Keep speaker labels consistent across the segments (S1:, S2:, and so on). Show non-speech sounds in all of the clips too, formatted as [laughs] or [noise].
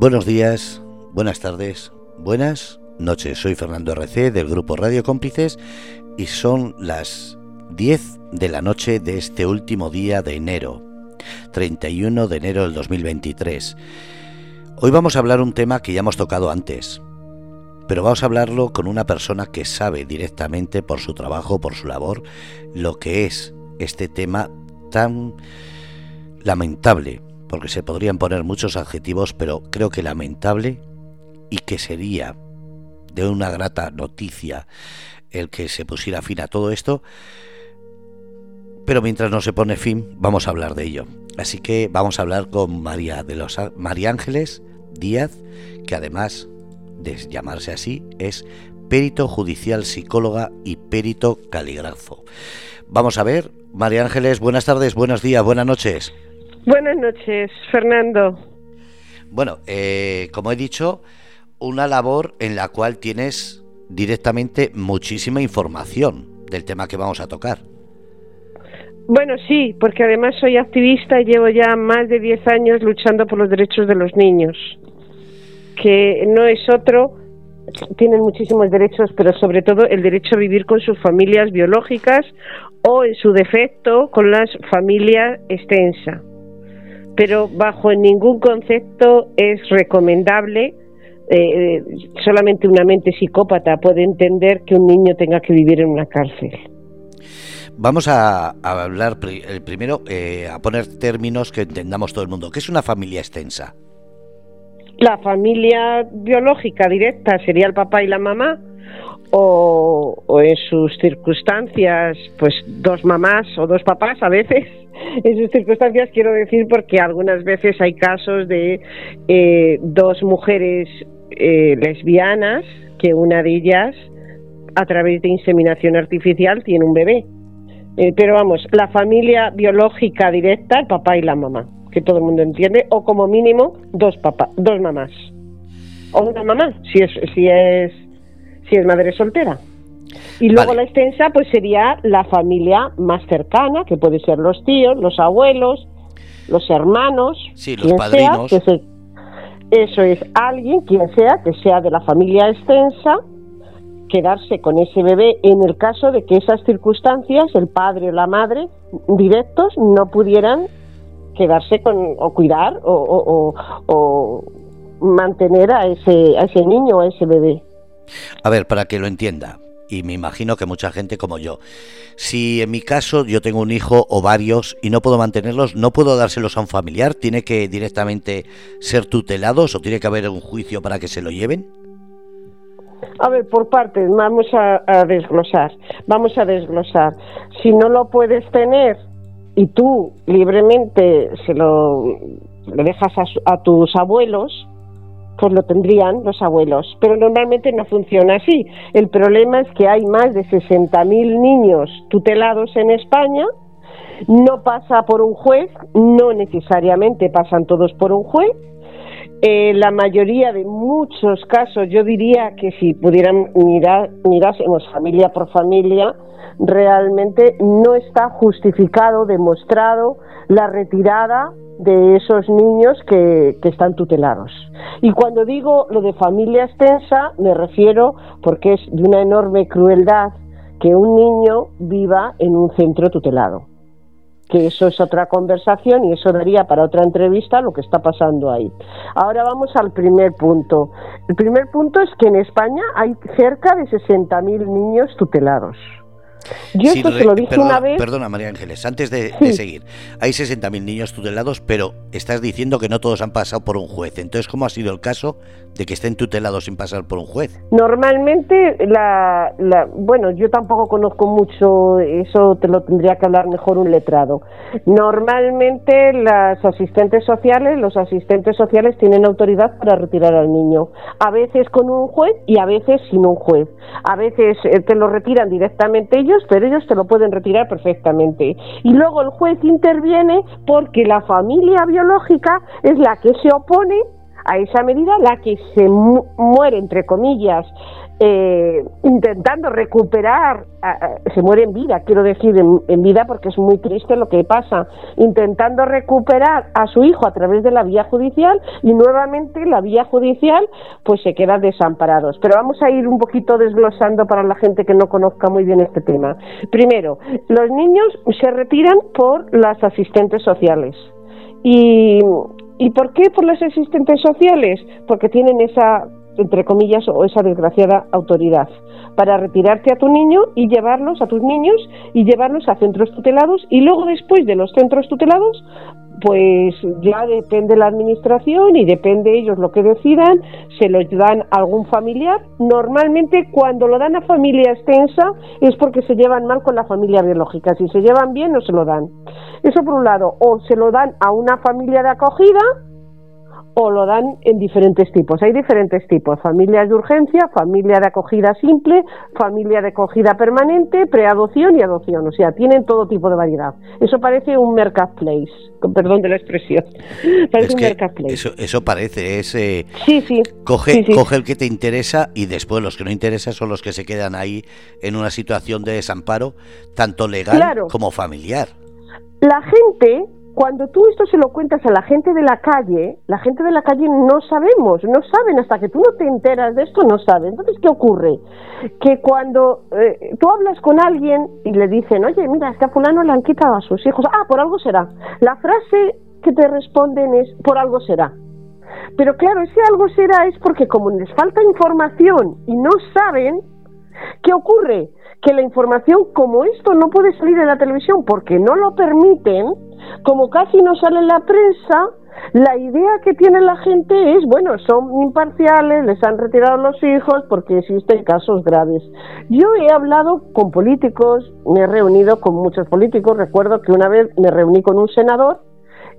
S1: Buenos días, buenas tardes, buenas noches. Soy Fernando RC del grupo Radio Cómplices y son las 10 de la noche de este último día de enero, 31 de enero del 2023. Hoy vamos a hablar un tema que ya hemos tocado antes, pero vamos a hablarlo con una persona que sabe directamente por su trabajo, por su labor, lo que es este tema tan lamentable porque se podrían poner muchos adjetivos, pero creo que lamentable y que sería de una grata noticia el que se pusiera fin a todo esto. Pero mientras no se pone fin, vamos a hablar de ello. Así que vamos a hablar con María de los María Ángeles Díaz, que además de llamarse así, es perito judicial psicóloga y perito caligrafo. Vamos a ver, María Ángeles, buenas tardes, buenos días, buenas noches.
S2: Buenas noches, Fernando.
S1: Bueno, eh, como he dicho, una labor en la cual tienes directamente muchísima información del tema que vamos a tocar.
S2: Bueno, sí, porque además soy activista y llevo ya más de 10 años luchando por los derechos de los niños, que no es otro, tienen muchísimos derechos, pero sobre todo el derecho a vivir con sus familias biológicas o, en su defecto, con la familia extensa pero bajo ningún concepto es recomendable eh, solamente una mente psicópata puede entender que un niño tenga que vivir en una cárcel.
S1: Vamos a, hablar el primero, eh, a poner términos que entendamos todo el mundo. ¿Qué es una familia extensa?
S2: La familia biológica directa sería el papá y la mamá, o, en sus circunstancias, pues dos mamás o dos papás a veces [laughs] en sus circunstancias quiero decir porque algunas veces hay casos de eh, dos mujeres eh, lesbianas que una de ellas a través de inseminación artificial tiene un bebé. Eh, pero vamos, la familia biológica directa, el papá y la mamá, que todo el mundo entiende, o como mínimo dos papás, dos mamás. O una mamá, si es, si es, si es madre soltera. Y luego la extensa pues sería la familia más cercana, que puede ser los tíos, los abuelos, los hermanos,
S1: sí, los padrinos.
S2: eso es alguien, quien sea, que sea de la familia extensa, quedarse con ese bebé en el caso de que esas circunstancias, el padre o la madre directos, no pudieran quedarse con o cuidar o, o mantener a ese, a ese niño o a ese bebé.
S1: A ver, para que lo entienda, y me imagino que mucha gente como yo. Si en mi caso yo tengo un hijo o varios y no puedo mantenerlos, no puedo dárselos a un familiar, tiene que directamente ser tutelados o tiene que haber un juicio para que se lo lleven.
S2: A ver, por partes, vamos a, desglosar. Vamos a desglosar. Si no lo puedes tener y tú libremente se lo dejas a tus abuelos, pues lo tendrían los abuelos. Pero normalmente no funciona así. El problema es que hay más de 60.000 niños tutelados en España, no pasa por un juez, no necesariamente pasan todos por un juez. Eh, la mayoría de muchos casos, yo diría que si pudieran mirar, mirásemos familia por familia, realmente no está justificado, demostrado la retirada de esos niños que, están tutelados. Y cuando digo lo de familia extensa, me refiero porque es de una enorme crueldad que un niño viva en un centro tutelado. Que eso es otra conversación y eso daría para otra entrevista lo que está pasando ahí. Ahora vamos al primer punto. El primer punto es que en España hay cerca de 60.000 niños tutelados.
S1: Yo esto lo dije perdona, una vez. Perdona, María Ángeles, antes de, seguir. Hay 60.0ñ niños tutelados, pero estás diciendo que no todos han pasado por un juez. Entonces, ¿cómo ha sido el caso de que estén tutelados sin pasar por un juez?
S2: Normalmente, la, bueno, yo tampoco conozco mucho, eso te lo tendría que hablar mejor un letrado. Normalmente, las asistentes sociales, los asistentes sociales tienen autoridad para retirar al niño. A veces con un juez y a veces sin un juez. A veces eh, te lo retiran directamente ellos pero ellos te lo pueden retirar perfectamente. Y luego el juez interviene porque la familia biológica es la que se opone a esa medida, la que se muere, entre comillas, eh, intentando recuperar, se muere en vida, quiero decir, en, vida porque es muy triste lo que pasa, intentando recuperar a su hijo a través de la vía judicial y nuevamente la vía judicial pues se queda desamparados. Pero vamos a ir un poquito desglosando para la gente que no conozca muy bien este tema. Primero, los niños se retiran por las asistentes sociales. ¿Y, ¿Y por qué por las asistentes sociales? Porque tienen esa entre comillas, o esa desgraciada autoridad, para retirarte a tu niño y llevarlos a tus niños y llevarlos a centros tutelados y luego después de los centros tutelados pues ya depende la administración y depende ellos lo que decidan, se lo dan a algún familiar. Normalmente cuando lo dan a familia extensa es porque se llevan mal con la familia biológica, si se llevan bien no se lo dan. Eso por un lado, o se lo dan a una familia de acogida o lo dan en diferentes tipos. Hay diferentes tipos, familias de urgencia, familia de acogida simple, familia de acogida permanente, preadopción y adopción. O sea, tienen todo tipo de variedad. Eso parece un marketplace, perdón de la expresión. [laughs]
S1: Parece un marketplace. Eso, eso parece, es... Eh,
S2: sí, sí.
S1: Coge, coge el que te interesa y después los que no interesan son los que se quedan ahí en una situación de desamparo, tanto legal como familiar.
S2: La gente cuando tú esto se lo cuentas a la gente de la calle, la gente de la calle no sabemos, no saben, hasta que tú no te enteras de esto, no saben. Entonces, ¿qué ocurre? Que cuando eh, tú hablas con alguien y le dicen, oye, mira, es que a fulano le han quitado a sus hijos, ah, por algo será. La frase que te responden es, por algo será. Pero claro, ese algo será es porque como les falta información y no saben, ¿qué ocurre? Que la información como esto no puede salir en la televisión porque no lo permiten, como casi no sale en la prensa, la idea que tiene la gente es, bueno, son imparciales, les han retirado los hijos porque existen casos graves. Yo he hablado con políticos, me he reunido con muchos políticos, recuerdo que una vez me reuní con un senador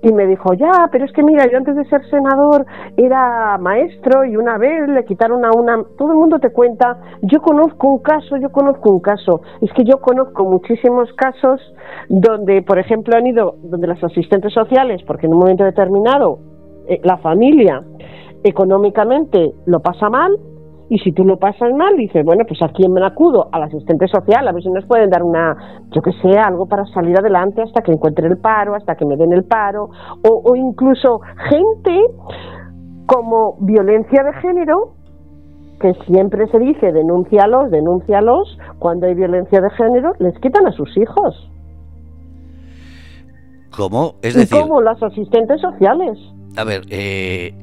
S2: y me dijo, ya, pero es que mira, yo antes de ser senador era maestro y una vez le quitaron a una... Todo el mundo te cuenta, yo conozco un caso, yo conozco un caso. Es que yo conozco muchísimos casos donde, por ejemplo, han ido, donde las asistentes sociales, porque en un momento determinado eh, la familia económicamente lo pasa mal, y si tú lo pasas mal, dices, bueno, pues a quién me acudo, al asistente social, a ver si nos pueden dar una, yo que sé, algo para salir adelante hasta que encuentre el paro, hasta que me den el paro, o, o incluso gente como violencia de género, que siempre se dice, denúncialos, denúncialos, cuando hay violencia de género, les quitan a sus hijos.
S1: ¿Cómo? Es decir...
S2: Como las asistentes sociales.
S1: A ver, eh,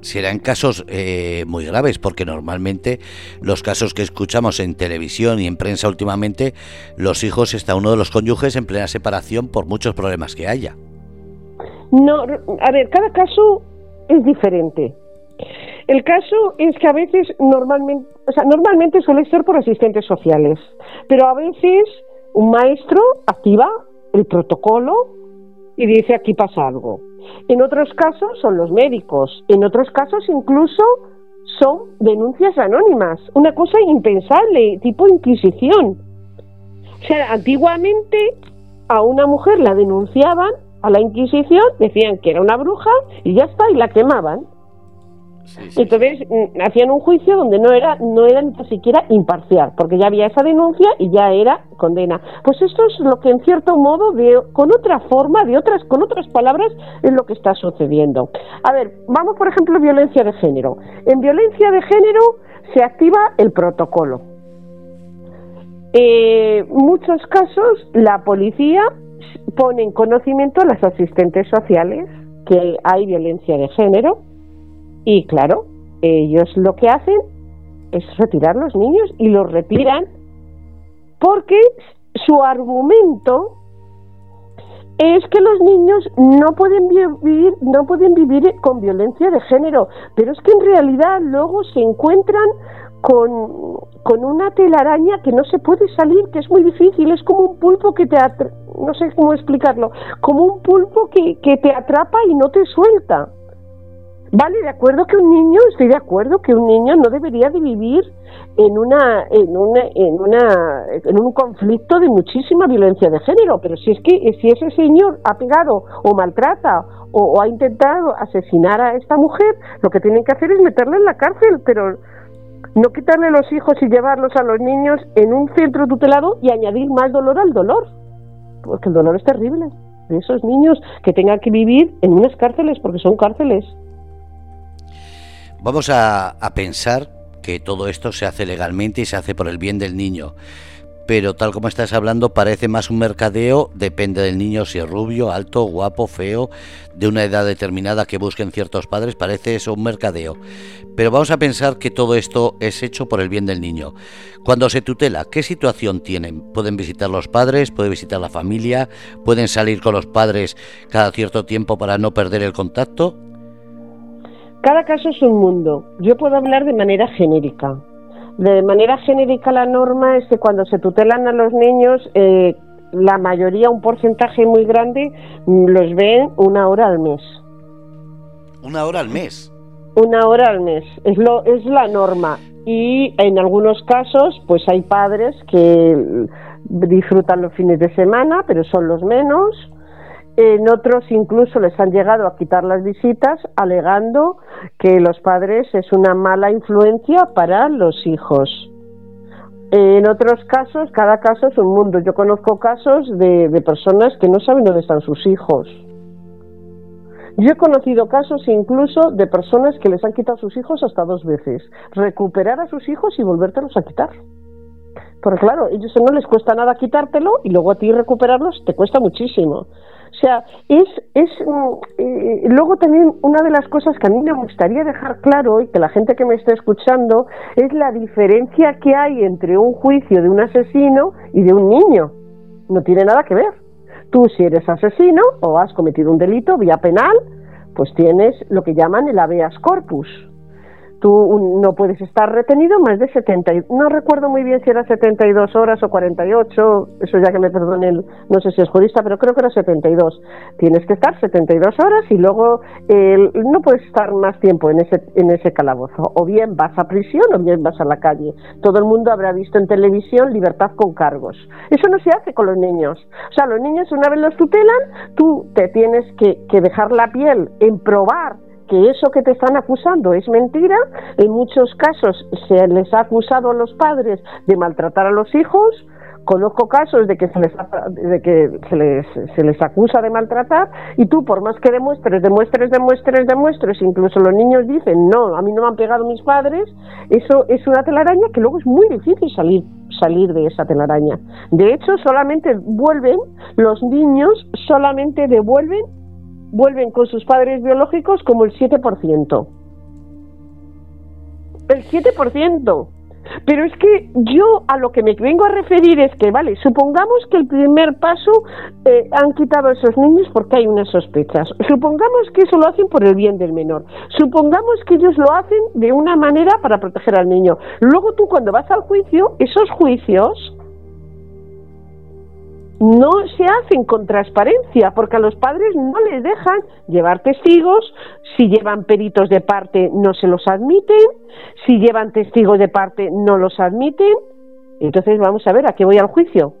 S1: serán casos eh, muy graves, porque normalmente los casos que escuchamos en televisión y en prensa últimamente, los hijos está uno de los cónyuges en plena separación por muchos problemas que haya.
S2: No, a ver, cada caso es diferente. El caso es que a veces normalmente, o sea, normalmente suele ser por asistentes sociales, pero a veces un maestro activa el protocolo y dice aquí pasa algo. En otros casos son los médicos, en otros casos incluso son denuncias anónimas, una cosa impensable, tipo inquisición. O sea, antiguamente a una mujer la denunciaban a la Inquisición, decían que era una bruja y ya está, y la quemaban. Entonces mm, hacían un juicio donde no era, no era ni siquiera imparcial, porque ya había esa denuncia y ya era condena. Pues esto es lo que en cierto modo, de, con otra forma, de otras, con otras palabras, es lo que está sucediendo. A ver, vamos por ejemplo violencia de género. En violencia de género se activa el protocolo. En eh, muchos casos la policía pone en conocimiento a las asistentes sociales que hay violencia de género y claro, ellos lo que hacen es retirar los niños y los retiran porque su argumento es que los niños no pueden vivir no pueden vivir con violencia de género, pero es que en realidad luego se encuentran con, con una telaraña que no se puede salir, que es muy difícil, es como un pulpo que te no sé cómo explicarlo, como un pulpo que, que te atrapa y no te suelta. Vale, de acuerdo que un niño, estoy de acuerdo que un niño no debería de vivir en una, en una, en una, en un conflicto de muchísima violencia de género, pero si es que si ese señor ha pegado o maltrata o, ha intentado asesinar a esta mujer, lo que tienen que hacer es meterla en la cárcel, pero no quitarle los hijos y llevarlos a los niños en un centro tutelado y añadir más dolor al dolor, porque el dolor es terrible. De esos niños que tengan que vivir en unas cárceles, porque son cárceles.
S1: Vamos a, pensar que todo esto se hace legalmente y se hace por el bien del niño pero tal como estás hablando parece más un mercadeo, depende del niño si es rubio, alto, guapo, feo, de una edad determinada que busquen ciertos padres, parece eso un mercadeo. Pero vamos a pensar que todo esto es hecho por el bien del niño. Cuando se tutela, ¿qué situación tienen? ¿Pueden visitar los padres? ¿Puede visitar la familia? ¿Pueden salir con los padres cada cierto tiempo para no perder el contacto?
S2: Cada caso es un mundo. Yo puedo hablar de manera genérica. De manera genérica la norma es que cuando se tutelan a los niños, eh, la mayoría, un porcentaje muy grande, mm, los ven una hora al mes.
S1: ¿Una hora al mes?
S2: Una hora al mes, es, lo, es la norma. Y en algunos casos, pues hay padres que disfrutan los fines de semana, pero son los menos en otros incluso les han llegado a quitar las visitas alegando que los padres es una mala influencia para los hijos. En otros casos, cada caso es un mundo. Yo conozco casos de, personas que no saben dónde están sus hijos. Yo he conocido casos incluso de personas que les han quitado sus hijos hasta dos veces. Recuperar a sus hijos y volvértelos a quitar. Porque claro, ellos no les cuesta nada quitártelo y luego a ti recuperarlos te cuesta muchísimo. O sea, es, es eh, luego también una de las cosas que a mí me gustaría dejar claro y que la gente que me está escuchando es la diferencia que hay entre un juicio de un asesino y de un niño. No tiene nada que ver. Tú si eres asesino o has cometido un delito vía penal, pues tienes lo que llaman el habeas corpus tú no puedes estar retenido más de 70, no recuerdo muy bien si era 72 horas o 48, eso ya que me perdone, no sé si es jurista, pero creo que era 72. Tienes que estar 72 horas y luego no puedes estar más tiempo en ese, en ese calabozo. O bien vas a prisión o bien vas a la calle. Todo el mundo habrá visto en televisión libertad con cargos. Eso no se hace con los niños. O sea, los niños una vez los tutelan, tú te tienes que, que dejar la piel en probar que eso que te están acusando es mentira. En muchos casos se les ha acusado a los padres de maltratar a los hijos. Conozco casos de que se les, de que se les, se les acusa de maltratar y tú por más que demuestres, demuestres, demuestres, demuestres, incluso los niños dicen, no, a mí no me han pegado mis padres, eso es una telaraña que luego es muy difícil salir salir de esa telaraña. De hecho, solamente vuelven, los niños solamente devuelven vuelven con sus padres biológicos como el 7%. El 7%. Pero es que yo a lo que me vengo a referir es que, vale, supongamos que el primer paso eh, han quitado a esos niños porque hay unas sospechas. Supongamos que eso lo hacen por el bien del menor. Supongamos que ellos lo hacen de una manera para proteger al niño. Luego tú cuando vas al juicio, esos juicios no se hacen con transparencia, porque a los padres no les dejan llevar testigos, si llevan peritos de parte no se los admiten, si llevan testigos de parte no los admiten. Entonces vamos a ver, ¿a qué voy al juicio?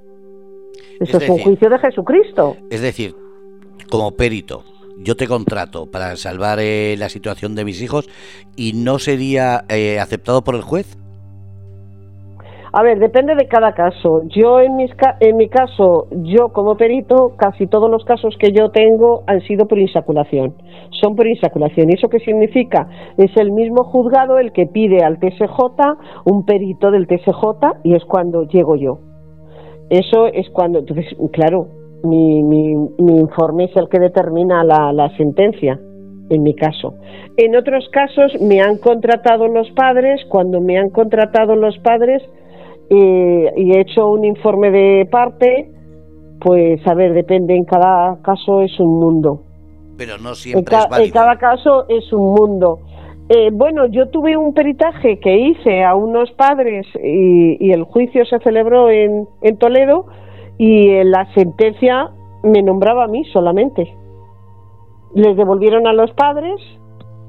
S2: Eso es, un juicio de Jesucristo.
S1: Es decir, como perito, yo te contrato para salvar eh, la situación de mis hijos y no sería eh, aceptado por el juez.
S2: A ver, depende de cada caso. Yo en, mis, en mi caso, yo como perito, casi todos los casos que yo tengo han sido por insaculación. Son por insaculación. ¿Y eso qué significa? Es el mismo juzgado el que pide al TSJ un perito del TSJ y es cuando llego yo. Eso es cuando, entonces, claro, mi, mi, informe es el que determina la sentencia en mi caso. En otros casos me han contratado los padres, cuando me han contratado los padres, y, he hecho un informe de parte, pues a ver, depende, en cada caso es un mundo.
S1: Pero no siempre en,
S2: en cada caso es un mundo. Eh, bueno, yo tuve un peritaje que hice a unos padres y, el juicio se celebró en, en Toledo y la sentencia me nombraba a mí solamente. Les devolvieron a los padres,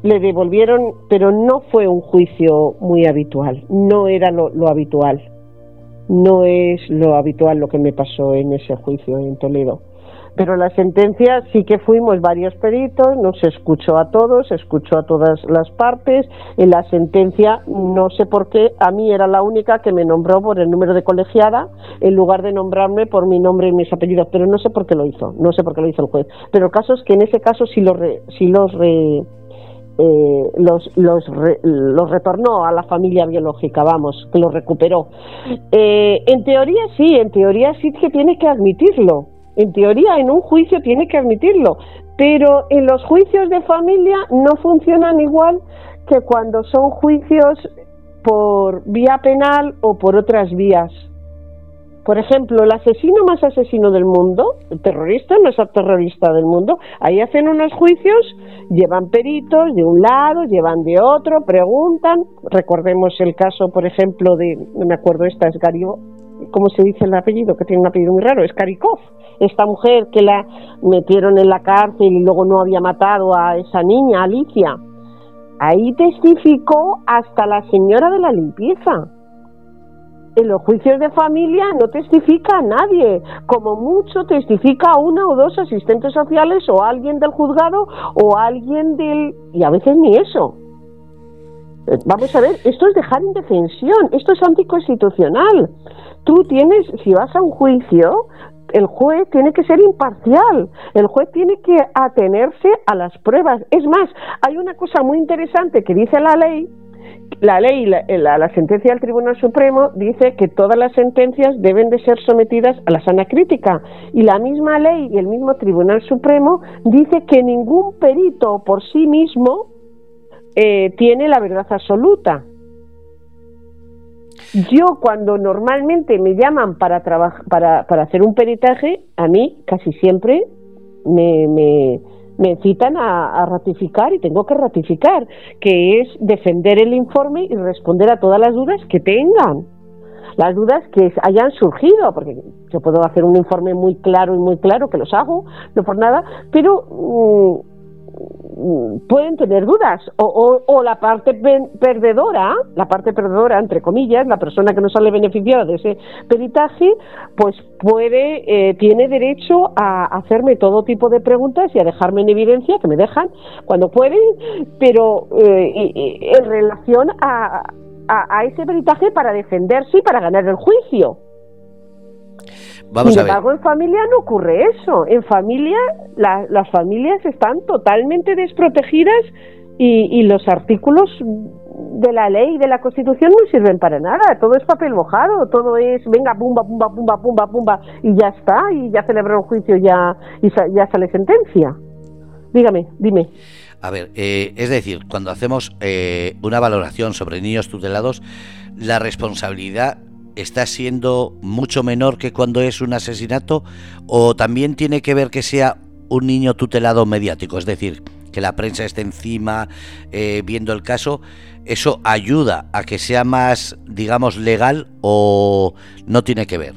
S2: le devolvieron, pero no fue un juicio muy habitual, no era lo habitual no es lo habitual lo que me pasó en ese juicio en Toledo. pero la sentencia sí que fuimos varios peritos, nos escuchó a todos, escuchó a todas las partes. En la sentencia, no sé por qué, a mí era la única que me nombró por el número de colegiada en lugar de nombrarme por mi nombre y mis apellidos, pero no sé por qué lo hizo, no sé por qué lo hizo el juez. Pero el caso es que en ese caso sí los, sí los eh, los, los, los, retornó a la familia biológica, vamos, que los recuperó. Eh, en teoría sí, en teoría sí que tiene que admitirlo. En teoría, en un juicio tiene que admitirlo. Pero en los juicios de familia no funcionan igual que cuando son juicios por vía penal o por otras vías. Por ejemplo, el asesino más asesino del mundo, el terrorista más terrorista del mundo, ahí hacen unos juicios, llevan peritos de un lado, llevan de otro, preguntan. Recordemos el caso, por ejemplo, de, no me acuerdo, esta es Garibo, ¿cómo se dice el apellido? Que tiene un apellido muy raro, es Karikov. Esta mujer que la metieron en la cárcel y luego no había matado a esa niña, Alicia. Ahí testificó hasta la señora de la limpieza en los juicios de familia no testifica a nadie, como mucho testifica a una o dos asistentes sociales o alguien del juzgado o alguien del... y a veces ni eso. Eh, vamos a ver, esto es dejar indefensión, esto es anticonstitucional. Tú tienes, si vas a un juicio, el juez tiene que ser imparcial, el juez tiene que atenerse a las pruebas. Es más, hay una cosa muy interesante que dice la ley, la ley, la, la, sentencia del Tribunal Supremo dice que todas las sentencias deben de ser sometidas a la sana crítica y la misma ley y el mismo Tribunal Supremo dice que ningún perito por sí mismo eh, tiene la verdad absoluta. Yo cuando normalmente me llaman para, para, para hacer un peritaje, a mí casi siempre me, me me citan a, ratificar y tengo que ratificar, que es defender el informe y responder a todas las dudas que tengan. Las dudas que hayan surgido, porque yo puedo hacer un informe muy claro y muy claro, que los hago, no por nada, pero mm, pueden tener dudas o, la parte perdedora, la parte perdedora entre comillas, la persona que no sale beneficiada de ese peritaje, pues puede, eh, tiene derecho a hacerme todo tipo de preguntas y a dejarme en evidencia, que me dejan cuando pueden, pero eh, en relación a ese peritaje para defenderse y para ganar el juicio. Sin embargo, en familia no ocurre eso. En familia, las familias están totalmente desprotegidas y, los artículos de la ley y de la Constitución no sirven para nada. Todo es papel mojado, todo es, venga, pumba, pumba, pumba, pumba, pumba, y ya está, y ya celebró un juicio ya, y ya sale sentencia. Dígame, dime.
S1: A ver, eh, es decir, cuando hacemos eh, una valoración sobre niños tutelados, la responsabilidad está siendo mucho menor que cuando es un asesinato o también tiene que ver que sea un niño tutelado mediático, es decir, que la prensa esté encima eh, viendo el caso, ¿eso ayuda a que sea más, digamos, legal o no tiene que ver?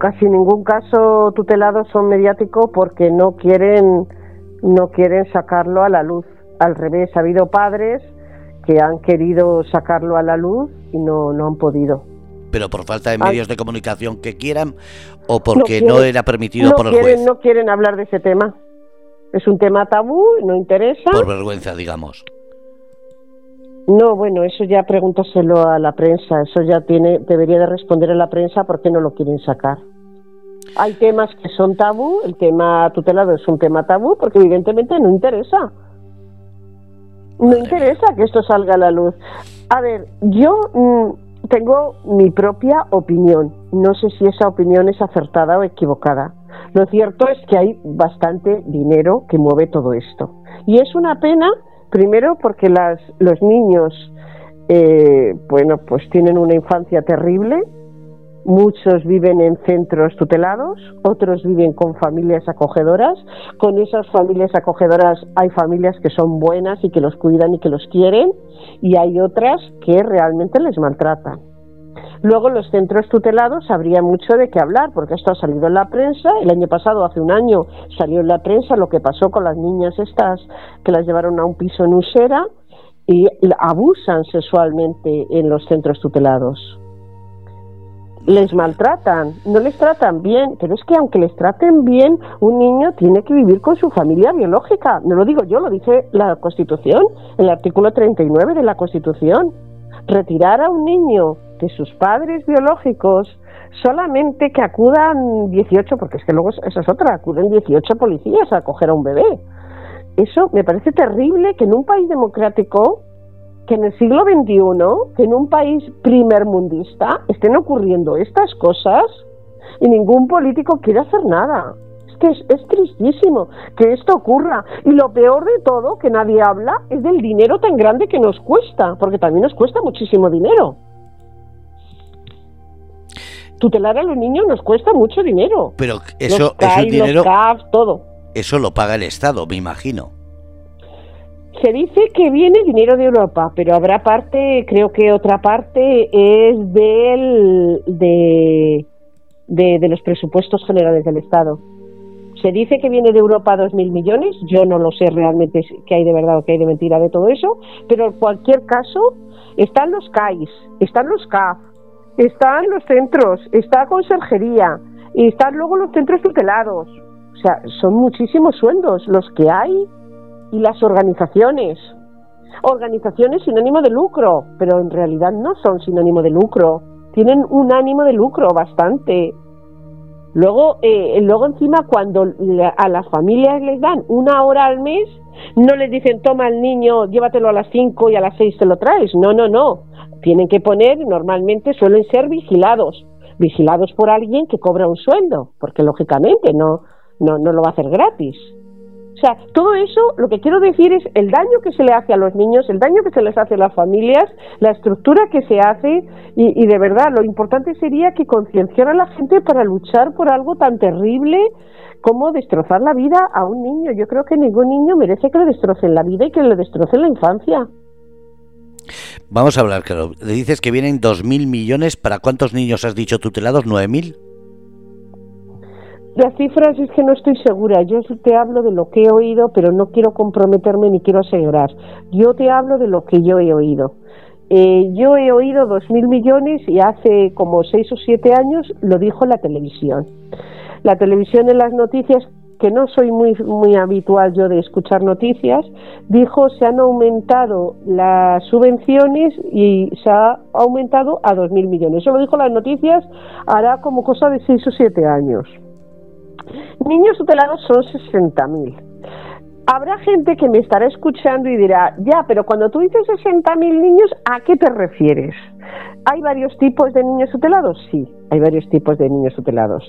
S2: Casi ningún caso tutelado son mediáticos porque no quieren, no quieren sacarlo a la luz. Al revés, ha habido padres que han querido sacarlo a la luz y no, no han podido.
S1: ¿Pero por falta de medios de comunicación que quieran o porque no, era permitido por el
S2: juez? No quieren hablar de ese tema. Es un tema tabú, no interesa.
S1: Por vergüenza, digamos.
S2: No, bueno, eso ya pregúntaselo a la prensa. Eso ya tiene, debería de responder a la prensa por qué no lo quieren sacar. Hay temas que son tabú, el tema tutelado es un tema tabú porque evidentemente no interesa. No interesa que esto salga a la luz. A ver, yo mm, tengo mi propia opinión. No sé si esa opinión es acertada o equivocada. Lo cierto es que hay bastante dinero que mueve todo esto. Y es una pena, primero porque las, los niños, eh, bueno, pues tienen una infancia terrible, Muchos viven en centros tutelados, otros viven con familias acogedoras. Con esas familias acogedoras hay familias que son buenas y que los cuidan y que los quieren y hay otras que realmente les maltratan. Luego los centros tutelados habría mucho de qué hablar, porque esto ha salido en la prensa. El año pasado, hace un año, salió en la prensa lo que pasó con las niñas estas que las llevaron a un piso en Usera y abusan sexualmente en los centros tutelados. Les maltratan, no les tratan bien, pero es que aunque les traten bien, un niño tiene que vivir con su familia biológica. No lo digo yo, lo dice la Constitución, el artículo 39 de la Constitución. Retirar a un niño de sus padres biológicos solamente que acudan 18, porque es que luego esa es otra, acuden 18 policías a coger a un bebé. Eso me parece terrible que en un país democrático que en el siglo XXI, que en un país primermundista, estén ocurriendo estas cosas y ningún político quiere hacer nada. Es que es, tristísimo que esto ocurra. Y lo peor de todo, que nadie habla, es del dinero tan grande que nos cuesta, porque también nos cuesta muchísimo dinero. Tutelar a los niños nos cuesta mucho dinero.
S1: Pero eso, es dinero...
S2: todo.
S1: Eso lo paga el Estado, me imagino.
S2: Se dice que viene dinero de Europa, pero habrá parte, creo que otra parte es del, de, de, los presupuestos generales del Estado. Se dice que viene de Europa dos mil millones, yo no lo sé realmente qué hay de verdad o qué hay de mentira de todo eso, pero en cualquier caso están los CAIS, están los CAF, están los centros, está conserjería y están luego los centros tutelados. O sea, son muchísimos sueldos los que hay y las organizaciones. Organizaciones sin ánimo de lucro, pero en realidad no son sin ánimo de lucro. Tienen un ánimo de lucro bastante. Luego, eh, luego encima cuando a las familias les dan una hora al mes, no les dicen toma al niño, llévatelo a las 5 y a las 6 te lo traes. No, no, no. Tienen que poner, normalmente suelen ser vigilados, vigilados por alguien que cobra un sueldo, porque lógicamente no, no, no lo va a hacer gratis. O sea, todo eso lo que quiero decir es el daño que se le hace a los niños, el daño que se les hace a las familias, la estructura que se hace y, de verdad lo importante sería que concienciara a la gente para luchar por algo tan terrible como destrozar la vida a un niño. Yo creo que ningún niño merece que le destrocen la vida y que le destrocen la infancia.
S1: Vamos a hablar, claro. Le dices que vienen 2.000 millones. ¿Para cuántos niños has dicho tutelados? ¿9.000?
S2: Las cifras es que no estoy segura. Yo te hablo de lo que he oído, pero no quiero comprometerme ni quiero asegurar. Yo te hablo de lo que yo he oído. Eh, yo he oído dos mil millones y hace como seis o siete años lo dijo la televisión. La televisión en las noticias, que no soy muy, muy habitual yo de escuchar noticias, dijo se han aumentado las subvenciones y se ha aumentado a dos mil millones. Eso lo dijo las noticias hará como cosa de seis o siete años. Niños tutelados son 60.000. Habrá gente que me estará escuchando y dirá, ya, pero cuando tú dices 60.000 niños, ¿a qué te refieres? ¿Hay varios tipos de niños tutelados? Sí, hay varios tipos de niños tutelados.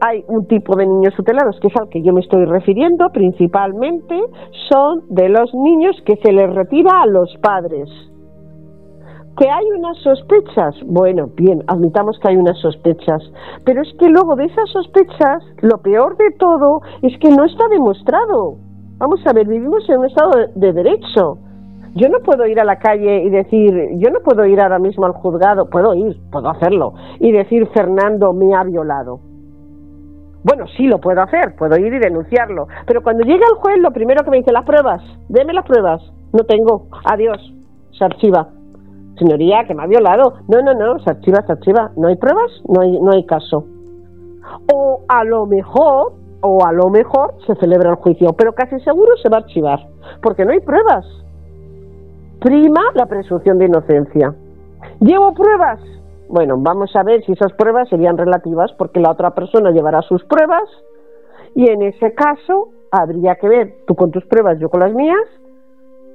S2: Hay un tipo de niños tutelados que es al que yo me estoy refiriendo, principalmente son de los niños que se les retira a los padres. ¿Que hay unas sospechas? Bueno, bien, admitamos que hay unas sospechas, pero es que luego de esas sospechas, lo peor de todo es que no está demostrado. Vamos a ver, vivimos en un estado de, derecho. Yo no puedo ir a la calle y decir, yo no puedo ir ahora mismo al juzgado, puedo ir, puedo hacerlo, y decir Fernando me ha violado. Bueno, sí lo puedo hacer, puedo ir y denunciarlo, pero cuando llega el juez lo primero que me dice, las pruebas, deme las pruebas, no tengo, adiós, se archiva señoría, que me ha violado. No, no, no, se archiva, se archiva. ¿No hay pruebas? No hay, no hay caso. O a lo mejor, o a lo mejor se celebra el juicio, pero casi seguro se va a archivar, porque no hay pruebas. Prima la presunción de inocencia. ¿Llevo pruebas? Bueno, vamos a ver si esas pruebas serían relativas, porque la otra persona llevará sus pruebas, y en ese caso habría que ver tú con tus pruebas, yo con las mías,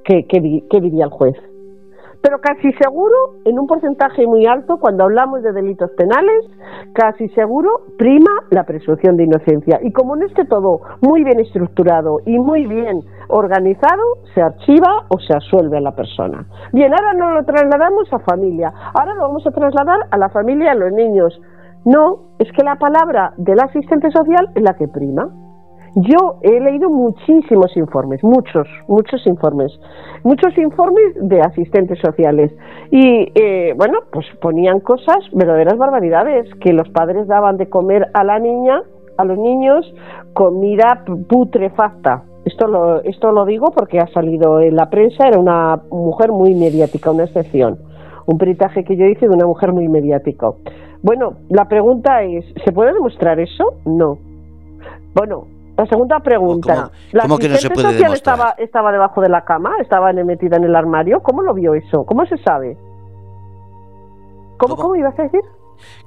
S2: qué, qué diría el juez. Pero casi seguro, en un porcentaje muy alto, cuando hablamos de delitos penales, casi seguro prima la presunción de inocencia. Y como no esté todo muy bien estructurado y muy bien organizado, se archiva o se asuelve a la persona. Bien, ahora no lo trasladamos a familia, ahora lo vamos a trasladar a la familia a los niños. No, es que la palabra del asistente social es la que prima. Yo he leído muchísimos informes, muchos, muchos informes, muchos informes de asistentes sociales y eh, bueno, pues ponían cosas, verdaderas barbaridades, que los padres daban de comer a la niña, a los niños, comida putrefacta. Esto lo, esto lo digo porque ha salido en la prensa, era una mujer muy mediática, una excepción un peritaje que yo hice de una mujer muy mediático. Bueno, la pregunta es, ¿se puede demostrar eso? No. Bueno, la segunda pregunta.
S1: ¿Cómo, que no se puede demostrar?
S2: Estaba, estaba debajo de la cama, estaba metida en el armario. ¿Cómo lo vio eso? ¿Cómo se sabe? ¿Cómo, ¿Cómo, ibas a decir?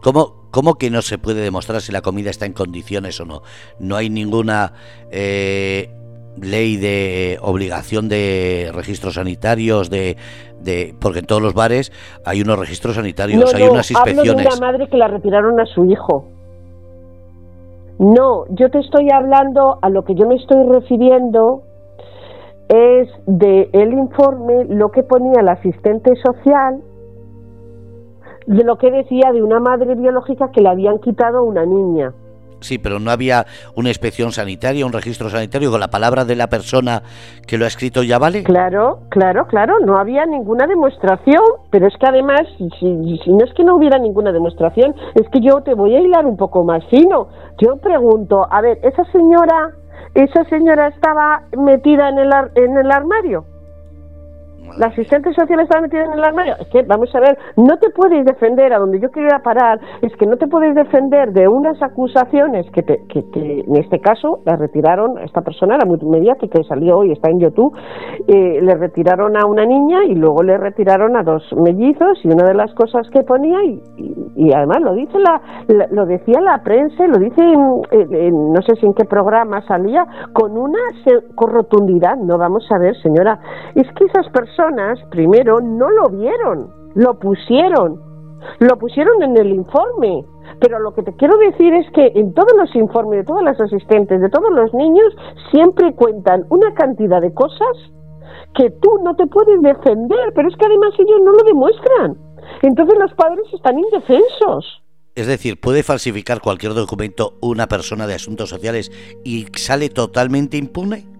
S1: ¿Cómo, ¿Cómo que no se puede demostrar si la comida está en condiciones o no? No hay ninguna eh, ley de obligación de registros sanitarios, de, de porque en todos los bares hay unos registros sanitarios, hay unas inspecciones. Hablo
S2: de una madre que la retiraron a su hijo. No, yo te estoy hablando, a lo que yo me estoy refiriendo es de el informe, lo que ponía el asistente social, de lo que decía de una madre biológica que le habían quitado a una niña.
S1: Sí, pero no había una inspección sanitaria, un registro sanitario con la palabra de la persona que lo ha escrito ya vale.
S2: Claro, claro, claro, no había ninguna demostración, pero es que además, si, no es que no hubiera ninguna demostración, es que yo te voy a hilar un poco más fino. Yo pregunto, a ver, esa señora, esa señora estaba metida en el, en el armario. La asistente social está metida en el armario. Es que, vamos a ver, no te puedes defender, a donde yo quería parar, es que no te puedes defender de unas acusaciones que, te, que, en este caso la retiraron, esta persona era muy mediática y salió hoy, está en YouTube, eh, le retiraron a una niña y luego le retiraron a dos mellizos y una de las cosas que ponía, y, y, además lo dice la, lo decía la prensa, lo dice, en, no sé si en qué programa salía, con una con rotundidad, no vamos a ver señora, es que esas personas primero, no lo vieron, lo pusieron, lo pusieron en el informe. Pero lo que te quiero decir es que en todos los informes de todas las asistentes, de todos los niños, siempre cuentan una cantidad de cosas que tú no te puedes defender, pero es que además ellos no lo demuestran. Entonces los padres están indefensos.
S1: Es decir, ¿puede falsificar cualquier documento una persona de asuntos sociales y sale totalmente impune?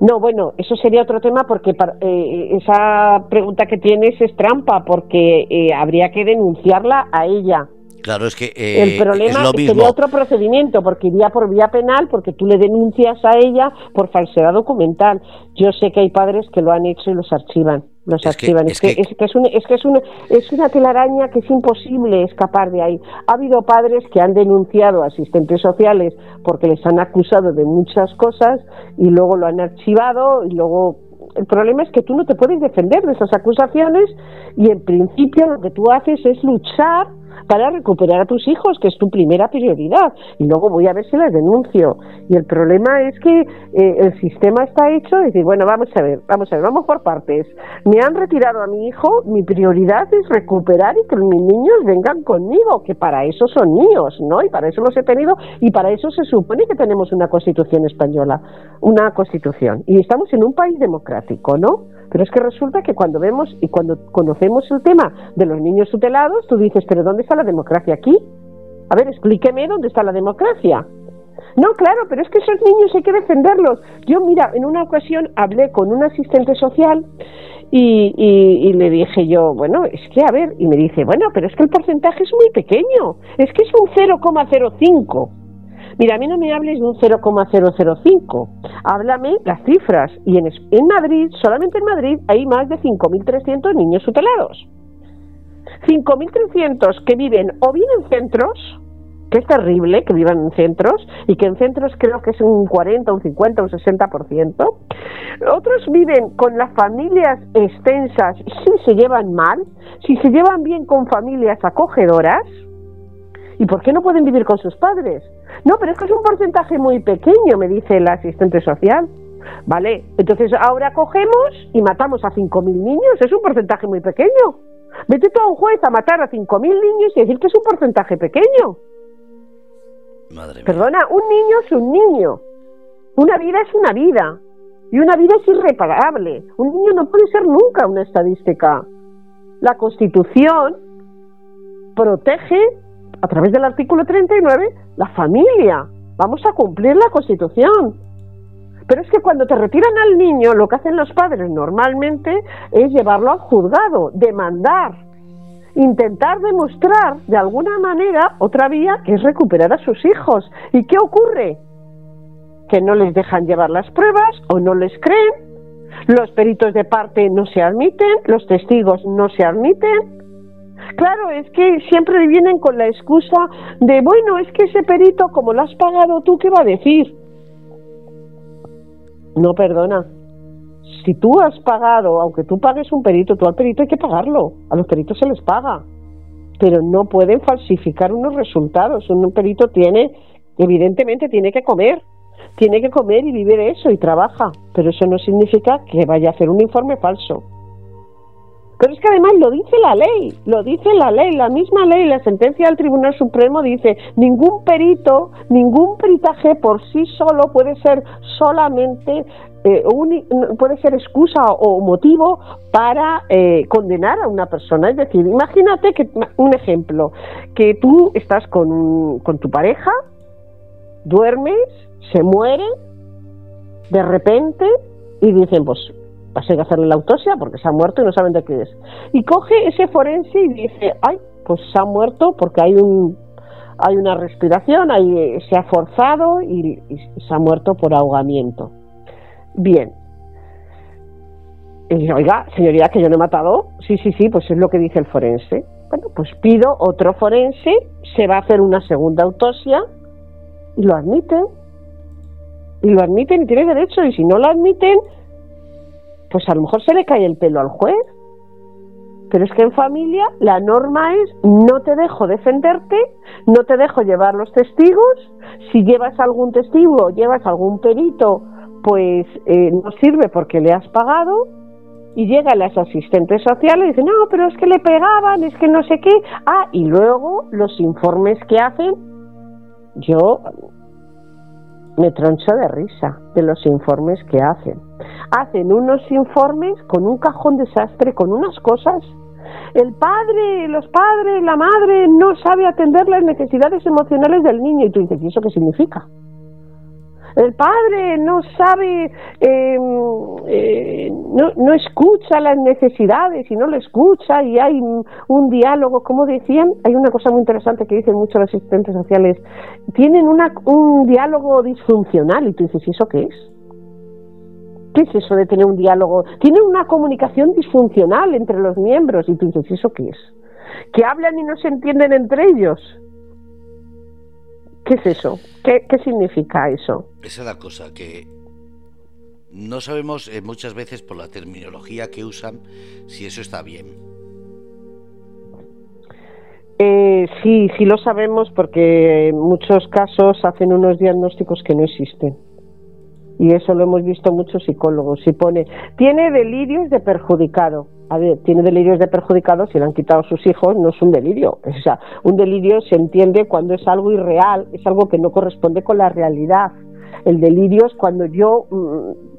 S2: No, bueno, eso sería otro tema porque eh, esa pregunta que tienes es trampa porque eh, habría que denunciarla a ella.
S1: Claro, es que
S2: eh, el problema sería otro procedimiento porque iría por vía penal porque tú le denuncias a ella por falsedad documental. Yo sé que hay padres que lo han hecho y los archivan los activan. es, que, es, que, es, es, que es, una, es una telaraña que es imposible escapar de ahí. Ha habido padres que han denunciado a asistentes sociales porque les han acusado de muchas cosas y luego lo han archivado y luego el problema es que tú no te puedes defender de esas acusaciones y en principio lo que tú haces es luchar para recuperar a tus hijos, que es tu primera prioridad. Y luego voy a ver si las denuncio. Y el problema es que eh, el sistema está hecho de decir, bueno, vamos a ver, vamos a ver, vamos por partes. Me han retirado a mi hijo, mi prioridad es recuperar y que mis niños vengan conmigo, que para eso son míos, ¿no? Y para eso los he tenido y para eso se supone que tenemos una constitución española, una constitución. Y estamos en un país democrático, ¿no? Pero es que resulta que cuando vemos y cuando conocemos el tema de los niños tutelados, tú dices, pero ¿dónde está la democracia aquí? A ver, explíqueme dónde está la democracia. No, claro, pero es que esos niños hay que defenderlos. Yo, mira, en una ocasión hablé con un asistente social y, y, le dije yo, bueno, es que a ver, y me dice, bueno, pero es que el porcentaje es muy pequeño, es que es un 0,05. Mira, a mí no me hables de un 0,005, háblame las cifras. Y en, en Madrid, solamente en Madrid, hay más de 5.300 niños tutelados. 5.300 que viven o bien en centros, que es terrible que vivan en centros, y que en centros creo que es un 40, un 50, un 60%. Otros viven con las familias extensas si se llevan mal, si se llevan bien con familias acogedoras. ¿Y por qué no pueden vivir con sus padres? No, pero es que es un porcentaje muy pequeño, me dice el asistente social. Vale, entonces ahora cogemos y matamos a 5.000 niños, es un porcentaje muy pequeño. Vete tú a un juez a matar a 5.000 niños y decir que es un porcentaje pequeño.
S1: Madre
S2: Perdona, un niño es un niño. Una vida es una vida. Y una vida es irreparable. Un niño no puede ser nunca una estadística. La Constitución protege a través del artículo 39, la familia. Vamos a cumplir la Constitución. Pero es que cuando te retiran al niño, lo que hacen los padres normalmente es llevarlo al juzgado, demandar, intentar demostrar de alguna manera otra vía que es recuperar a sus hijos. ¿Y qué ocurre? Que no les dejan llevar las pruebas o no les creen los peritos de parte no se admiten, los testigos no se admiten. Claro, es que siempre vienen con la excusa de, bueno, es que ese perito, como lo has pagado tú, ¿qué va a decir? No, perdona. Si tú has pagado, aunque tú pagues un perito, tú al perito hay que pagarlo. A los peritos se les paga. Pero no pueden falsificar unos resultados. Un perito tiene, evidentemente, tiene que comer tiene que comer y vivir eso y trabaja, pero eso no significa que vaya a hacer un informe falso. Pero es que además lo dice la ley, lo dice la ley, la misma ley, la sentencia del Tribunal Supremo dice, ningún perito, ningún peritaje por sí solo puede ser solamente, eh, puede ser excusa o motivo para eh, condenar a una persona. Es decir, imagínate que, un ejemplo, que tú estás con, con tu pareja, duermes, se muere de repente y dicen, pues vas a hacerle la autopsia porque se ha muerto y no saben de qué es. Y coge ese forense y dice, ay, pues se ha muerto porque hay un hay una respiración, ahí se ha forzado y, se ha muerto por ahogamiento. Bien. Y dice, oiga, señoría, que yo no he matado. Sí, sí, sí, pues es lo que dice el forense. Bueno, pues pido otro forense, se va a hacer una segunda autopsia y lo admiten y lo admiten y tiene derecho y si no lo admiten pues a lo mejor se le cae el pelo al juez. Pero es que en familia la norma es no te dejo defenderte, no te dejo llevar los testigos, si llevas algún testigo, llevas algún perito, pues eh, no sirve porque le has pagado. Y llegan las asistentes sociales y dicen, no, pero es que le pegaban, es que no sé qué. Ah, y luego los informes que hacen, yo me troncho de risa de los informes que hacen. Hacen unos informes con un cajón desastre, con unas cosas. El padre, los padres, la madre no sabe atender las necesidades emocionales del niño y tú dices, ¿y eso qué significa? El padre no sabe, em, eh, no, no, escucha las necesidades y no lo escucha y hay un diálogo, como decían, hay una cosa muy interesante que dicen muchos los asistentes sociales, tienen una, un diálogo disfuncional y tú dices, ¿y eso qué es? ¿Qué es eso de tener un diálogo? Tienen una comunicación disfuncional entre los miembros y tú dices, ¿y eso qué es? Que hablan y no se entienden entre ellos. ¿Qué es eso? ¿Qué, significa eso?
S1: Esa es la cosa, que no sabemos eh, muchas veces por la terminología que usan si eso está bien.
S2: Eh, sí, sí lo sabemos porque en muchos casos hacen unos diagnósticos que no existen. Y eso lo hemos visto muchos psicólogos. Si pone, tiene delirios de perjudicado a ver, tiene delirios de perjudicados si le han quitado sus hijos, no es un delirio. O sea, un delirio se entiende cuando es algo irreal, es algo que no corresponde con la realidad. El delirio es cuando yo mm,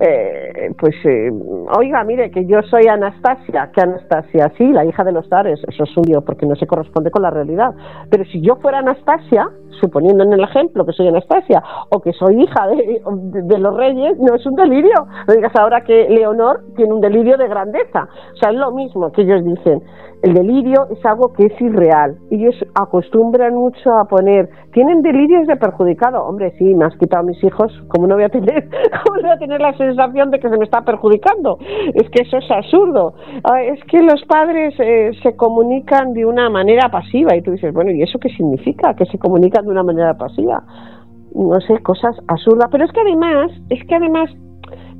S2: eh, pues, eh, oiga, mire, que yo soy Anastasia, que Anastasia, sí, la hija de los zares, eso es un porque no se corresponde con la realidad. Pero si yo fuera Anastasia, suponiendo en el ejemplo que soy Anastasia, o que soy hija de, los reyes, no es un delirio. Digas ahora que Leonor tiene un delirio de grandeza. O sea, es lo mismo que ellos dicen. El delirio es algo que es irreal. Ellos acostumbran mucho a poner, tienen delirios de perjudicado. Hombre, sí, me has quitado a mis hijos, ¿cómo no voy a tener, [laughs] cómo no voy a tener la sensación de que se me está perjudicando? Es que eso es absurdo. Ah, es que los padres eh, se comunican de una manera pasiva y tú dices, bueno, ¿y eso qué significa? Que se comunican de una manera pasiva. No sé, cosas absurdas. Pero es que además, es que además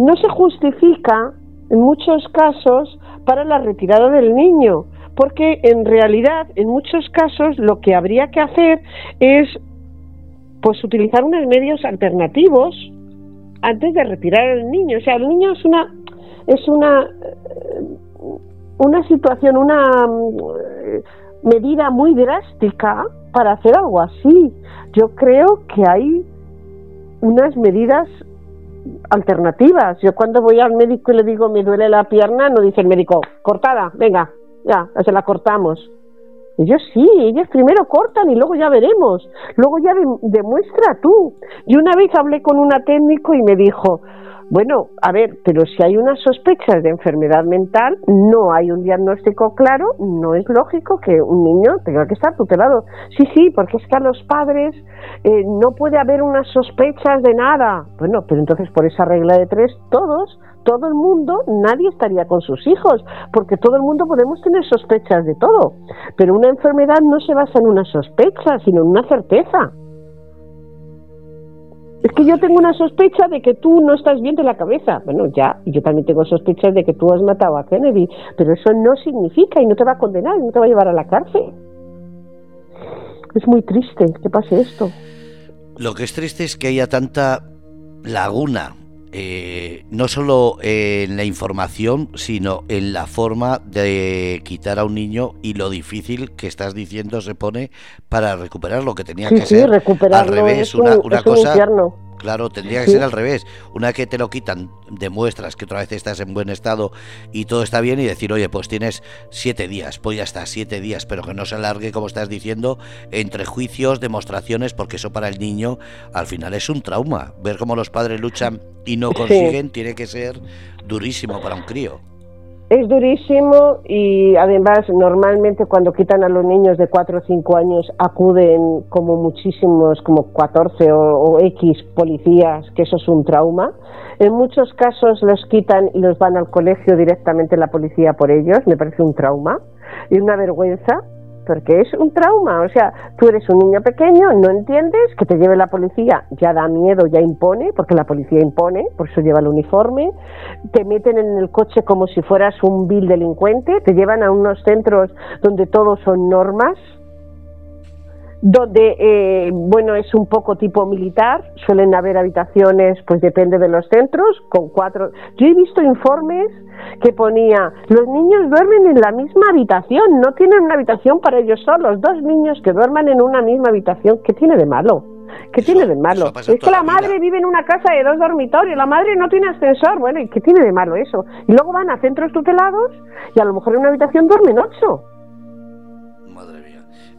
S2: no se justifica en muchos casos para la retirada del niño porque en realidad en muchos casos lo que habría que hacer es pues utilizar unos medios alternativos antes de retirar al niño. O sea, el niño es una es una una situación, una eh, medida muy drástica para hacer algo así. Yo creo que hay unas medidas alternativas. Yo cuando voy al médico y le digo me duele la pierna, no dice el médico, cortada, venga, ya, se la cortamos. Y yo sí, ellas primero cortan y luego ya veremos. Luego ya demuestra tú. Y una vez hablé con una técnico y me dijo, Bueno, a ver, pero si hay unas sospechas de enfermedad mental, no hay un diagnóstico claro, no es lógico que un niño tenga que estar tutelado. Sí, sí, porque es que a los padres eh, no puede haber unas sospechas de nada. Bueno, pero entonces por esa regla de tres, todos, todo el mundo, nadie estaría con sus hijos, porque todo el mundo podemos tener sospechas de todo. Pero una enfermedad no se basa en una sospecha, sino en una certeza. Es que yo tengo una sospecha de que tú no estás bien de la cabeza. Bueno, ya, yo también tengo sospechas de que tú has matado a Kennedy, pero eso no significa y no te va a condenar y no te va a llevar a la cárcel. Es muy triste que pase esto.
S1: Lo que es triste es que haya tanta laguna, eh, no solo en la información, sino en la forma de quitar a un niño y lo difícil que estás diciendo se pone para recuperar lo que tenía que ser al revés, una, cosa. Claro, tendría que ser al revés. Una que te lo quitan, demuestras que otra vez estás en buen estado y todo está bien y decir, oye, pues tienes siete días, pues ya está, siete días, pero que no se alargue, como estás diciendo, entre juicios, demostraciones, porque eso para el niño al final es un trauma. Ver cómo los padres luchan y no consiguen tiene que ser durísimo para un crío.
S2: Es durísimo y además normalmente cuando quitan a los niños de 4 o 5 años acuden como muchísimos, como 14 o, X policías, que eso es un trauma. En muchos casos los quitan y los van al colegio directamente la policía por ellos, me parece un trauma y una vergüenza porque es un trauma, o sea, tú eres un niño pequeño, no entiendes, que te lleve la policía, ya da miedo, ya impone, porque la policía impone, por eso lleva el uniforme, te meten en el coche como si fueras un vil delincuente, te llevan a unos centros donde todos son normas, donde, eh, bueno, es un poco tipo militar, suelen haber habitaciones, pues depende de los centros, con cuatro. Yo he visto informes que ponía, los niños duermen en la misma habitación, no tienen una habitación para ellos solos, dos niños que duerman en una misma habitación, ¿qué tiene de malo? ¿Qué tiene de malo? Es que la madre vive en una casa de dos dormitorios, la madre no tiene ascensor, bueno, ¿y qué tiene de malo eso? Y luego van a centros tutelados y a lo mejor en una habitación duermen ocho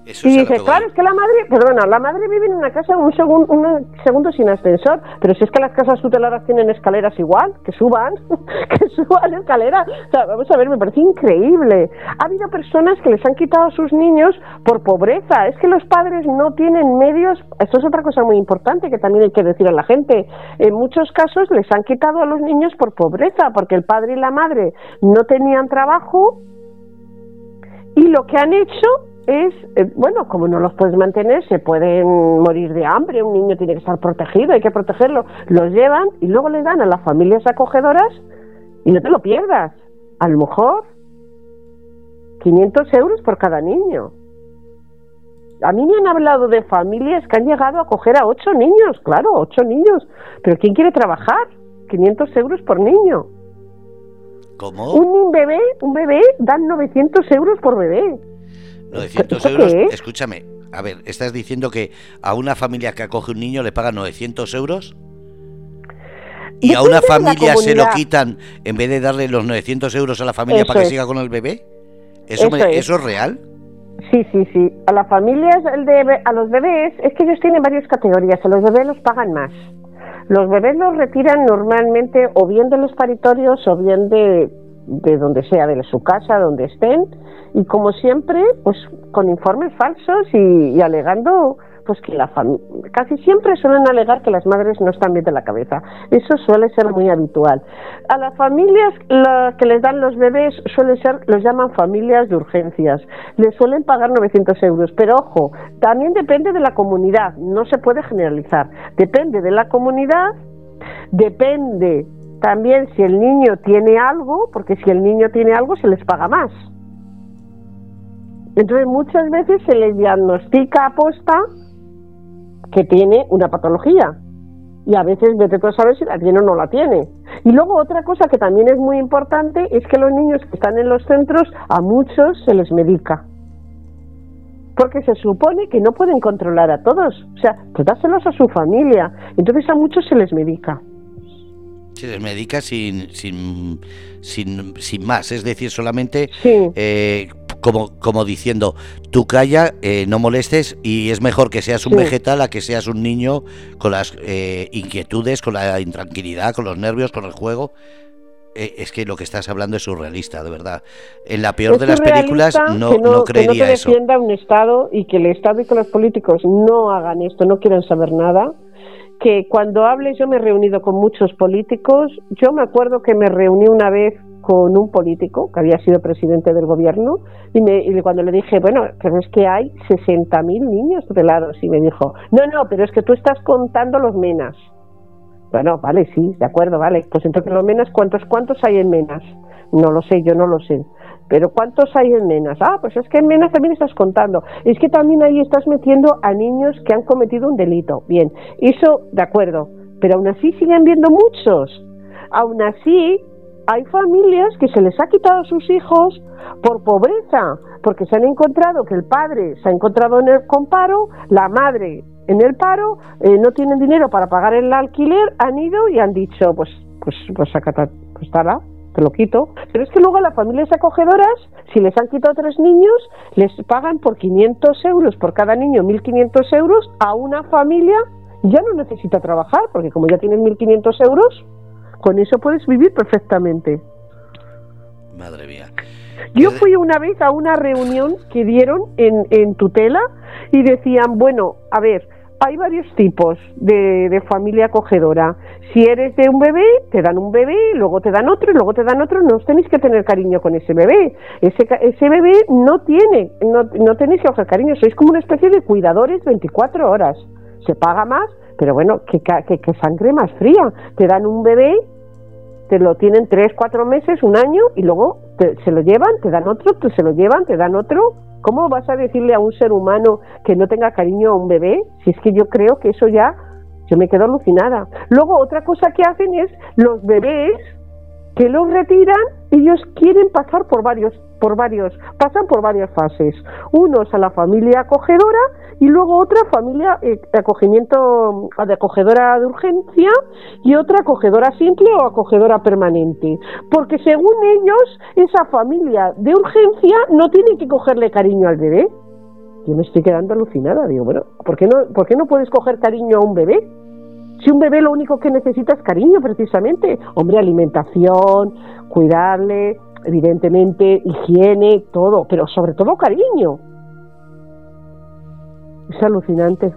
S2: y dice, claro, es que la madre, perdona, la madre vive en una casa un, segundo un segundo sin ascensor, pero si es que las casas tuteladas tienen escaleras igual, que suban, [laughs] que suban escaleras. O sea, vamos a ver, me parece increíble. Ha habido personas que les han quitado a sus niños por pobreza. Es que los padres no tienen medios. Esto es otra cosa muy importante que también hay que decir a la gente. En muchos casos les han quitado a los niños por pobreza, porque el padre y la madre no tenían trabajo y lo que han hecho es, eh, bueno, como no los puedes mantener, se pueden morir de hambre, un niño tiene que estar protegido, hay que protegerlo. Los llevan y luego le dan a las familias acogedoras y no te lo pierdas. A lo mejor 500 euros por cada niño. A mí me han hablado de familias que han llegado a acoger a ocho niños, claro, ocho niños. Pero ¿quién quiere trabajar? 500 euros por niño.
S1: ¿Cómo?
S2: Un bebé, un bebé dan 900 euros por bebé.
S1: 900 euros, escúchame, a ver, ¿estás diciendo que a una familia que acoge un niño le pagan 900 euros? ¿Y a una familia se lo quitan en vez de darle los 900 euros a la familia para que siga con el bebé? ¿Eso, ¿Eso, es real?
S2: Sí, sí, sí. A las familias, el de, a los bebés, es que ellos tienen varias categorías. A los bebés los pagan más. Los bebés los retiran normalmente o bien de los paritorios o bien de, de donde sea, de su casa, donde estén, y como siempre, pues con informes falsos y, alegando pues que la casi siempre suelen alegar que las madres no están bien de la cabeza. Eso suele ser muy habitual. A las familias que les dan los bebés suele ser, los llaman familias de urgencias. Les suelen pagar 900 euros, pero ojo, también depende de la comunidad, no se puede generalizar. Depende de la comunidad, depende también si el niño tiene algo, porque si el niño tiene algo se les paga más. Entonces muchas veces se le diagnostica a posta que tiene una patología y a veces vete tú a saber si la tiene o no la tiene. Y luego otra cosa que también es muy importante es que los niños que están en los centros a muchos se les medica. Porque se supone que no pueden controlar a todos, o sea, pues dáselos a su familia. Entonces a muchos se les medica.
S1: Se les medica sin, sin, sin, sin más, es decir, solamente eh, como, como diciendo, tú calla, eh, no molestes y es mejor que seas un vegetal a que seas un niño con las eh, inquietudes, con la intranquilidad, con los nervios, con el juego. Eh, es que lo que estás hablando es surrealista, de verdad. En la peor de las películas no, no, no creería
S2: que no defienda un Estado y que el Estado y que los políticos no hagan esto, no quieran saber nada. Que cuando hables, yo me he reunido con muchos políticos. Yo me acuerdo que me reuní una vez con un político que había sido presidente del gobierno y, cuando le dije, bueno, pero es que hay 60.000 niños tutelados y me dijo, no, no, pero es que tú estás contando los menas. Bueno, vale, sí, de acuerdo, vale. Pues entonces los menas, ¿cuántos, cuántos hay en menas? No lo sé, yo no lo sé. Pero ¿cuántos hay en menas? Ah, pues es que en menas también estás contando. Es que también ahí estás metiendo a niños que han cometido un delito. Bien, eso, de acuerdo. Pero aún así siguen viendo muchos. Aún así, hay familias que se les ha quitado a sus hijos por pobreza, porque se han encontrado que el padre se ha encontrado en el comparo, la madre en el paro, eh, no tienen dinero para pagar el alquiler, han ido y han dicho, pues, pues, pues, acá, pues te lo quito. Pero es que luego las familias acogedoras, si les han quitado tres niños, les pagan por 500 euros por cada niño, 1.500 euros, a una familia ya no necesita trabajar, porque como ya tienen 1.500 euros, con eso puedes vivir perfectamente.
S1: Madre mía.
S2: Yo fui una vez a una reunión que dieron en, en tutela y decían, bueno, a ver, hay varios tipos de, familia acogedora. Si eres de un bebé, te dan un bebé, luego te dan otro y luego te dan otro. No os tenéis que tener cariño con ese bebé. Ese, ese bebé no tiene, no, no tenéis que coger cariño. Sois como una especie de cuidadores 24 horas. Se paga más, pero bueno, que, que, sangre más fría. Te dan un bebé, te lo tienen 3, 4 meses, un año y luego se lo llevan, te dan otro, te se lo llevan, te dan otro ¿Cómo vas a decirle a un ser humano que no tenga cariño a un bebé? Si es que yo creo que eso ya, yo me quedo alucinada. Luego, otra cosa que hacen es los bebés que los retiran, ellos quieren pasar por varios, por varios, pasan por varias fases. Unos a la familia acogedora y luego otra familia eh, acogimiento de acogedora de urgencia y otra acogedora simple o acogedora permanente porque según ellos esa familia de urgencia no tiene que cogerle cariño al bebé yo me estoy quedando alucinada digo bueno ¿por qué no, ¿por qué no puedes coger cariño a un bebé? Si un bebé lo único que necesita es cariño, precisamente, hombre, alimentación, cuidarle, evidentemente, higiene, todo, pero sobre todo cariño. Es alucinante.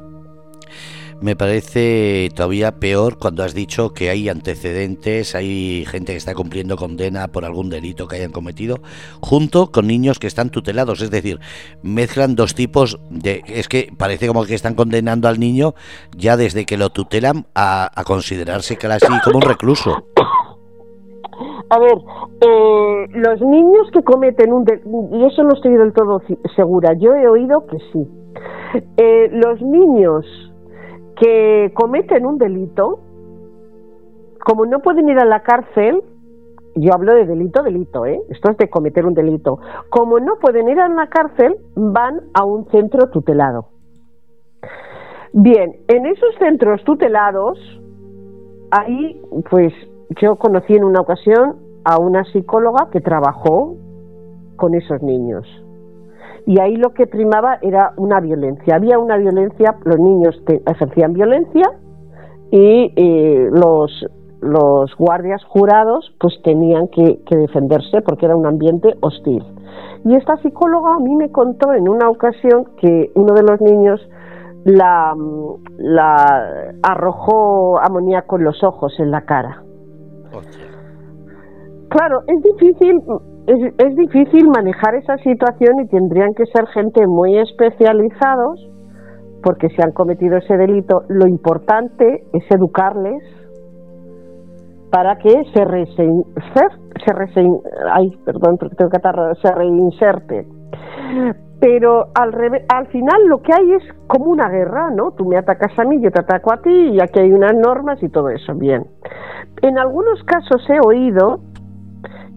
S1: Me parece todavía peor cuando has dicho que hay antecedentes, hay gente que está cumpliendo condena por algún delito que hayan cometido, junto con niños que están tutelados. Es decir, mezclan dos tipos de... Es que parece como que están condenando al niño ya desde que lo tutelan a, considerarse casi como un recluso.
S2: A ver, eh, los niños que cometen un delito, y eso no estoy del todo segura, yo he oído que sí. Eh, los niños que cometen un delito, como no pueden ir a la cárcel, yo hablo de delito, delito, ¿eh? esto es de cometer un delito, como no pueden ir a la cárcel, van a un centro tutelado. Bien, en esos centros tutelados, ahí, pues yo conocí en una ocasión a una psicóloga que trabajó con esos niños y ahí lo que primaba era una violencia. Había una violencia, los niños ejercían violencia y eh, los, los guardias jurados pues tenían que, defenderse porque era un ambiente hostil. Y esta psicóloga a mí me contó en una ocasión que uno de los niños la, la arrojó amoníaco en los ojos, en la cara. Claro, es difícil es, es difícil manejar esa situación y tendrían que ser gente muy especializados porque si han cometido ese delito, lo importante es educarles para que se, se, ay, perdón, porque tengo se reinserte. Pero al, al final lo que hay es como una guerra, ¿no? Tú me atacas a mí, yo te ataco a ti y aquí hay unas normas y todo eso, bien. En algunos casos he oído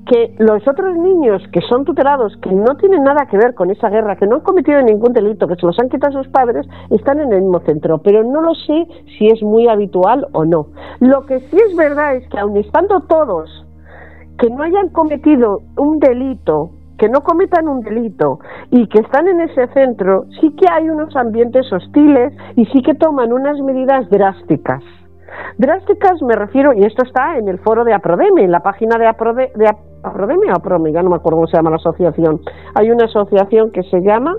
S2: que los otros niños que son tutelados, que no tienen nada que ver con esa guerra, que no han cometido ningún delito, que se los han quitado sus padres, están en el mismo centro, pero no lo sé si es muy habitual o no. Lo que sí es verdad es que aun estando todos que no hayan cometido un delito que no cometan un delito y que están en ese centro, sí que hay unos ambientes hostiles y sí que toman unas medidas drásticas. Drásticas me refiero, y esto está en el foro de Aprodeme, en la página de, Aprode, de Aprodeme o Aprome, ya no me acuerdo cómo se llama la asociación. Hay una asociación que se llama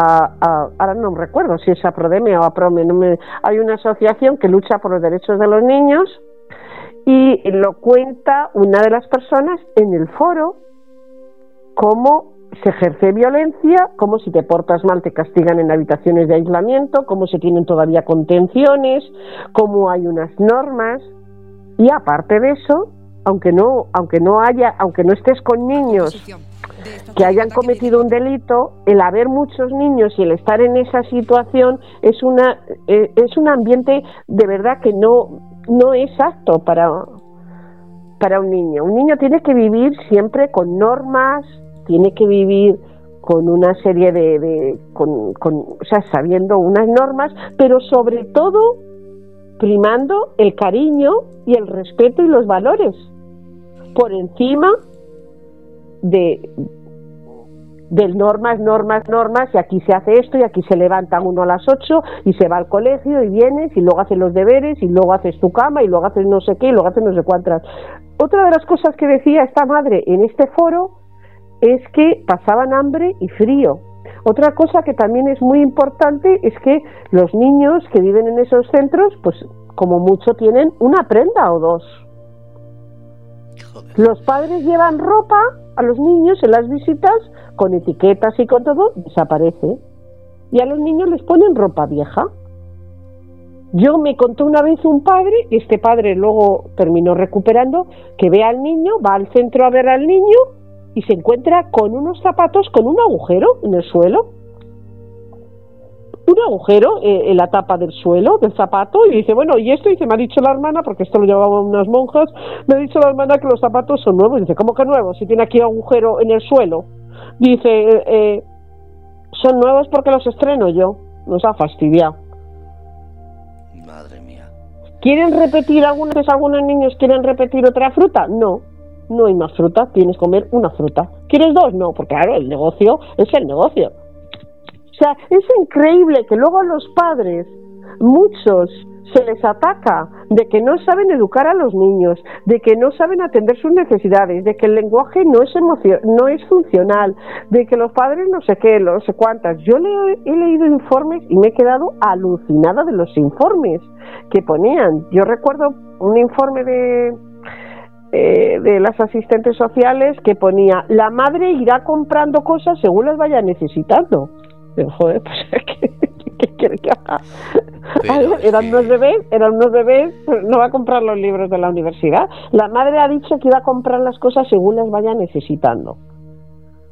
S2: ahora no me recuerdo si es Aprodeme o Aprome, hay una asociación que lucha por los derechos de los niños y lo cuenta una de las personas en el foro cómo se ejerce violencia, cómo si te portas mal te castigan en habitaciones de aislamiento, cómo se tienen todavía contenciones, cómo hay unas normas y aparte de eso, aunque no aunque no haya, aunque no estés con niños que hayan cometido un delito, el haber muchos niños y el estar en esa situación es una eh, es un ambiente de verdad que no no es apto para para un niño. Un niño tiene que vivir siempre con normas, tiene que vivir con una serie de, con, con, o sea, sabiendo unas normas, pero sobre todo primando el cariño y el respeto y los valores por encima de, de normas, normas, normas, y aquí se hace esto, y aquí se levanta uno a las 8 y se va al colegio y vienes y luego haces los deberes y luego haces tu cama y luego haces no sé qué y luego haces no sé cuántas. Otra de las cosas que decía esta madre en este foro es que pasaban hambre y frío. Otra cosa que también es muy importante es que los niños que viven en esos centros, pues como mucho tienen una prenda o dos. Los padres llevan ropa a los niños en las visitas con etiquetas y con todo, desaparece. Y a los niños les ponen ropa vieja. Yo me contó una vez un padre, y este padre luego terminó recuperando, que ve al niño, va al centro a ver al niño y se encuentra con unos zapatos con un agujero en el suelo. Un agujero eh, en la tapa del suelo del zapato y dice, bueno, y esto, dice, me ha dicho la hermana, porque esto lo llevaban unas monjas, me ha dicho la hermana que los zapatos son nuevos. Y dice, ¿cómo que nuevos? Si tiene aquí agujero en el suelo. Dice, eh, eh, son nuevos porque los estreno yo. Nos ha fastidiado.
S1: Madre mía.
S2: ¿Quieren repetir algunos, algunos niños quieren repetir otra fruta? No no hay más fruta, tienes que comer una fruta. ¿Quieres dos? No, porque claro, el negocio es el negocio. O sea, es increíble que luego a los padres, muchos, se les ataca de que no saben educar a los niños, de que no saben atender sus necesidades, de que el lenguaje no es no es funcional, de que los padres no sé qué, no sé cuántas. Yo he leído informes y me he quedado alucinada de los informes que ponían. Yo recuerdo un informe de, eh, de las asistentes sociales que ponía la madre irá comprando cosas según las vaya necesitando. Pero, joder, pues, [laughs] ¿qué, qué quiere que haga? eran unos bebés, eran unos bebés, no va a comprar los libros de la universidad. La madre ha dicho que iba a comprar las cosas según las vaya necesitando.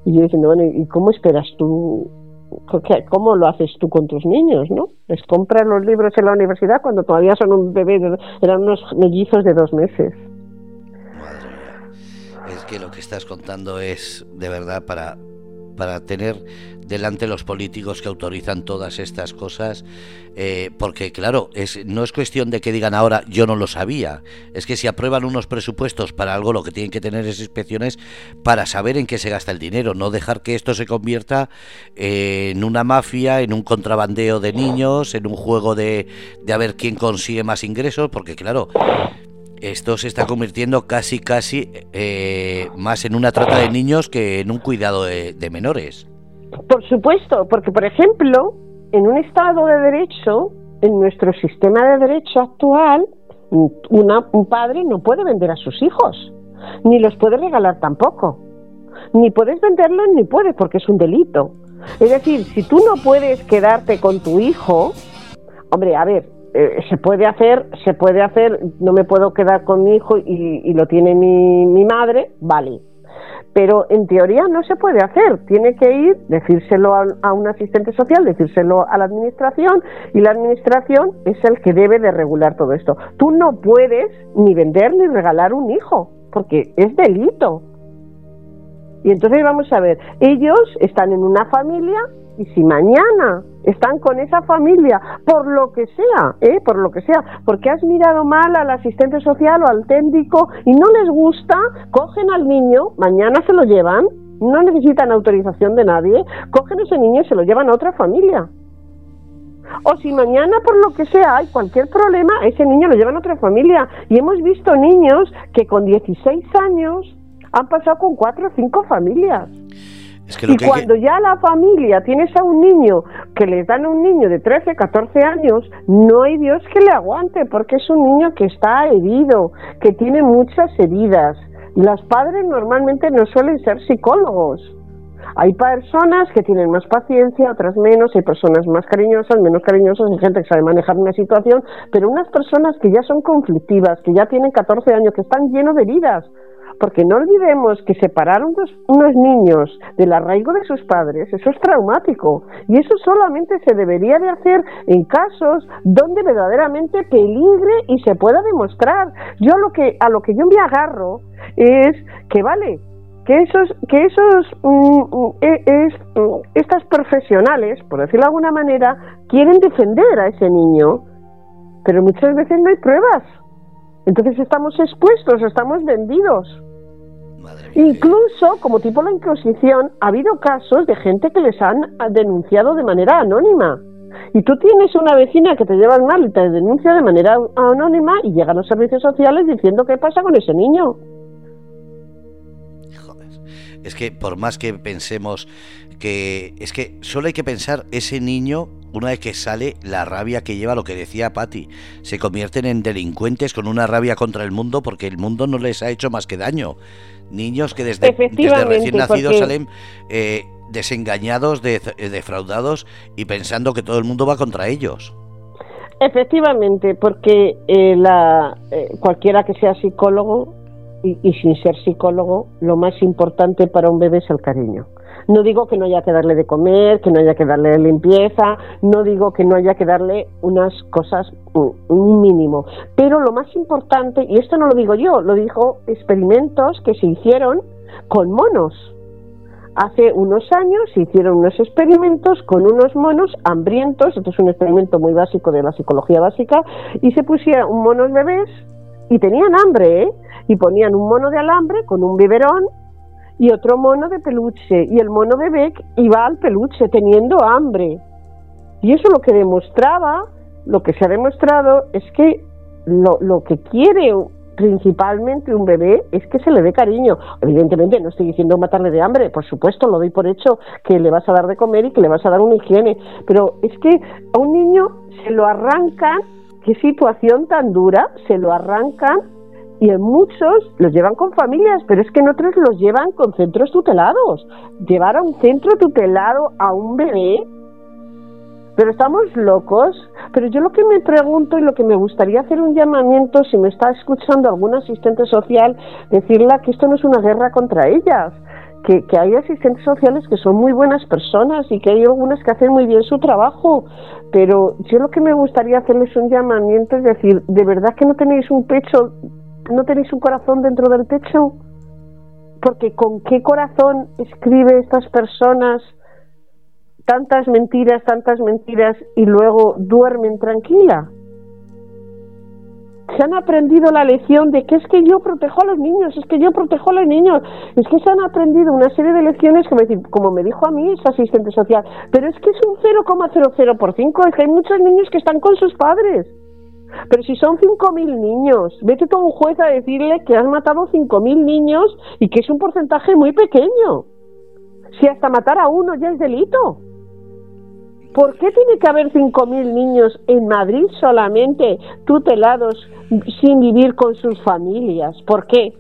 S2: Y yo diciendo, bueno, ¿y cómo esperas tú? ¿Cómo lo haces tú con tus niños, no? Les compras los libros en la universidad cuando todavía son un bebé, eran unos mellizos de dos meses
S1: es que lo que estás contando es de verdad para, para tener delante los políticos que autorizan todas estas cosas, eh, porque claro, es, no es cuestión de que digan ahora yo no lo sabía, es que si aprueban unos presupuestos para algo lo que tienen que tener es inspecciones para saber en qué se gasta el dinero, no dejar que esto se convierta en una mafia, en un contrabandeo de niños, en un juego de, de a ver quién consigue más ingresos, porque claro, esto se está convirtiendo casi, casi eh, más en una trata de niños que en un cuidado de, menores.
S2: Por supuesto, porque por ejemplo, en un Estado de Derecho, en nuestro sistema de derecho actual, un padre no puede vender a sus hijos, ni los puede regalar tampoco. Ni puedes venderlos ni puedes porque es un delito. Es decir, si tú no puedes quedarte con tu hijo, hombre, a ver, eh, se puede hacer, se puede hacer, no me puedo quedar con mi hijo y, lo tiene mi, mi, madre, vale. Pero en teoría no se puede hacer, tiene que ir, decírselo a, un asistente social, decírselo a la administración y la administración es el que debe de regular todo esto. Tú no puedes ni vender ni regalar un hijo, porque es delito. Y entonces vamos a ver, ellos están en una familia y si mañana están con esa familia, por lo que sea, ¿eh? por lo que sea, porque has mirado mal al asistente social o al técnico y no les gusta, cogen al niño, mañana se lo llevan no necesitan autorización de nadie, cogen ese niño y se lo llevan a otra familia. O si mañana por lo que sea hay cualquier problema, ese niño lo llevan a otra familia. Y hemos visto niños que con 16 años han pasado con cuatro o cinco familias. Y cuando ya la familia tienes a un niño que le dan a un niño de 13, 14 años, no hay Dios que le aguante, porque es un niño que está herido, que tiene muchas heridas. Los padres normalmente no suelen ser psicólogos. Hay personas que tienen más paciencia, otras menos, hay personas más cariñosas, menos cariñosas, hay gente que sabe manejar una situación, pero unas personas que ya son conflictivas, que ya tienen 14 años, que están llenos de heridas, porque no olvidemos que separar unos, unos niños del arraigo de sus padres, eso es traumático. Y eso solamente se debería de hacer en casos donde verdaderamente peligre y se pueda demostrar. Yo lo que, a lo que yo me agarro es que vale, que esos, que esos, mm, mm, e, es, mm, estas profesionales, por decirlo de alguna manera, quieren defender a ese niño, pero muchas veces no hay pruebas. Entonces estamos expuestos, estamos vendidos. Incluso, como tipo la Inquisición, ha habido casos de gente que les han denunciado de manera anónima. Y tú tienes una vecina que te lleva mal y te denuncia de manera anónima y llegan los servicios sociales diciendo qué pasa con ese niño.
S1: Joder. Es que por más que pensemos que es que solo hay que pensar ese niño una vez que sale la rabia que lleva lo que decía Patty se convierten en delincuentes con una rabia contra el mundo porque el mundo no les ha hecho más que daño niños que desde, recién nacidos salen eh, desengañados defraudados y pensando que todo el mundo va contra ellos.
S2: Efectivamente porque eh, la eh, cualquiera que sea psicólogo y sin ser psicólogo lo más importante para un bebé es el cariño no digo que no haya que darle de comer, que no haya que darle limpieza, no digo que no haya que darle unas cosas, un mínimo. Pero lo más importante, y esto no lo digo yo, lo dijo experimentos que se hicieron con monos. Hace unos años se hicieron unos experimentos con unos monos hambrientos, esto es un experimento muy básico de la psicología básica, y se pusieron monos bebés y tenían hambre, ¿eh? y ponían un mono de alambre con un biberón y otro mono de peluche y el mono bebé iba al peluche teniendo hambre. Y eso lo que demostraba, lo que se ha demostrado es que lo, lo que quiere principalmente un bebé es que se le dé cariño. Evidentemente no estoy diciendo matarle de hambre, por supuesto, lo doy por hecho que le vas a dar de comer y que le vas a dar una higiene, pero es que a un niño se lo arrancan, qué situación tan dura, se lo arrancan y en muchos los llevan con familias, pero es que en otros los llevan con centros tutelados. Llevar a un centro tutelado a un bebé, pero estamos locos. Pero yo lo que me pregunto y lo que me gustaría hacer un llamamiento, si me está escuchando algún asistente social, decirle que esto no es una guerra contra ellas. Que, que, hay asistentes sociales que son muy buenas personas y que hay algunas que hacen muy bien su trabajo, pero yo lo que me gustaría hacerles un llamamiento es decir, de verdad que no tenéis un pecho ¿No tenéis un corazón dentro del pecho? Porque con qué corazón escribe estas personas tantas mentiras, tantas mentiras y luego duermen tranquila. Se han aprendido la lección de que es que yo protejo a los niños, es que yo protejo a los niños. Es que se han aprendido una serie de lecciones que, me, como me dijo a mí ese asistente social, pero es que es un 0,00 por 5, es que hay muchos niños que están con sus padres. Pero si son 5.000 niños, vete a un juez a decirle que has matado 5.000 niños y que es un porcentaje muy pequeño. Si hasta matar a uno ya es delito. ¿Por qué tiene que haber 5.000 niños en Madrid solamente tutelados sin vivir con sus familias? ¿Por qué?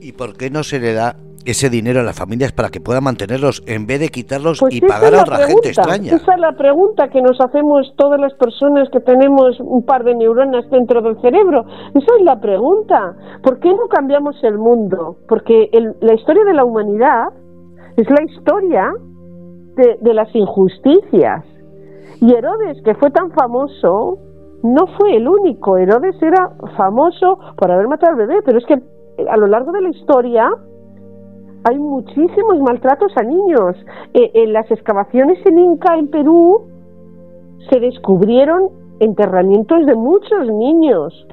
S1: ¿Y por qué no se le da ese dinero a las familias para que puedan mantenerlos en vez de quitarlos pues y pagar a otra gente extraña?
S2: Esa es la pregunta que nos hacemos todas las personas que tenemos un par de neuronas dentro del cerebro. Esa es la pregunta. ¿Por qué no cambiamos el mundo? Porque la historia de la humanidad es la historia de, de las injusticias. Y Herodes, que fue tan famoso, no fue el único. Herodes era famoso por haber matado al bebé, pero es que a lo largo de la historia hay muchísimos maltratos a niños. Eh, en las excavaciones en Inca, en Perú, se descubrieron enterramientos de muchos niños.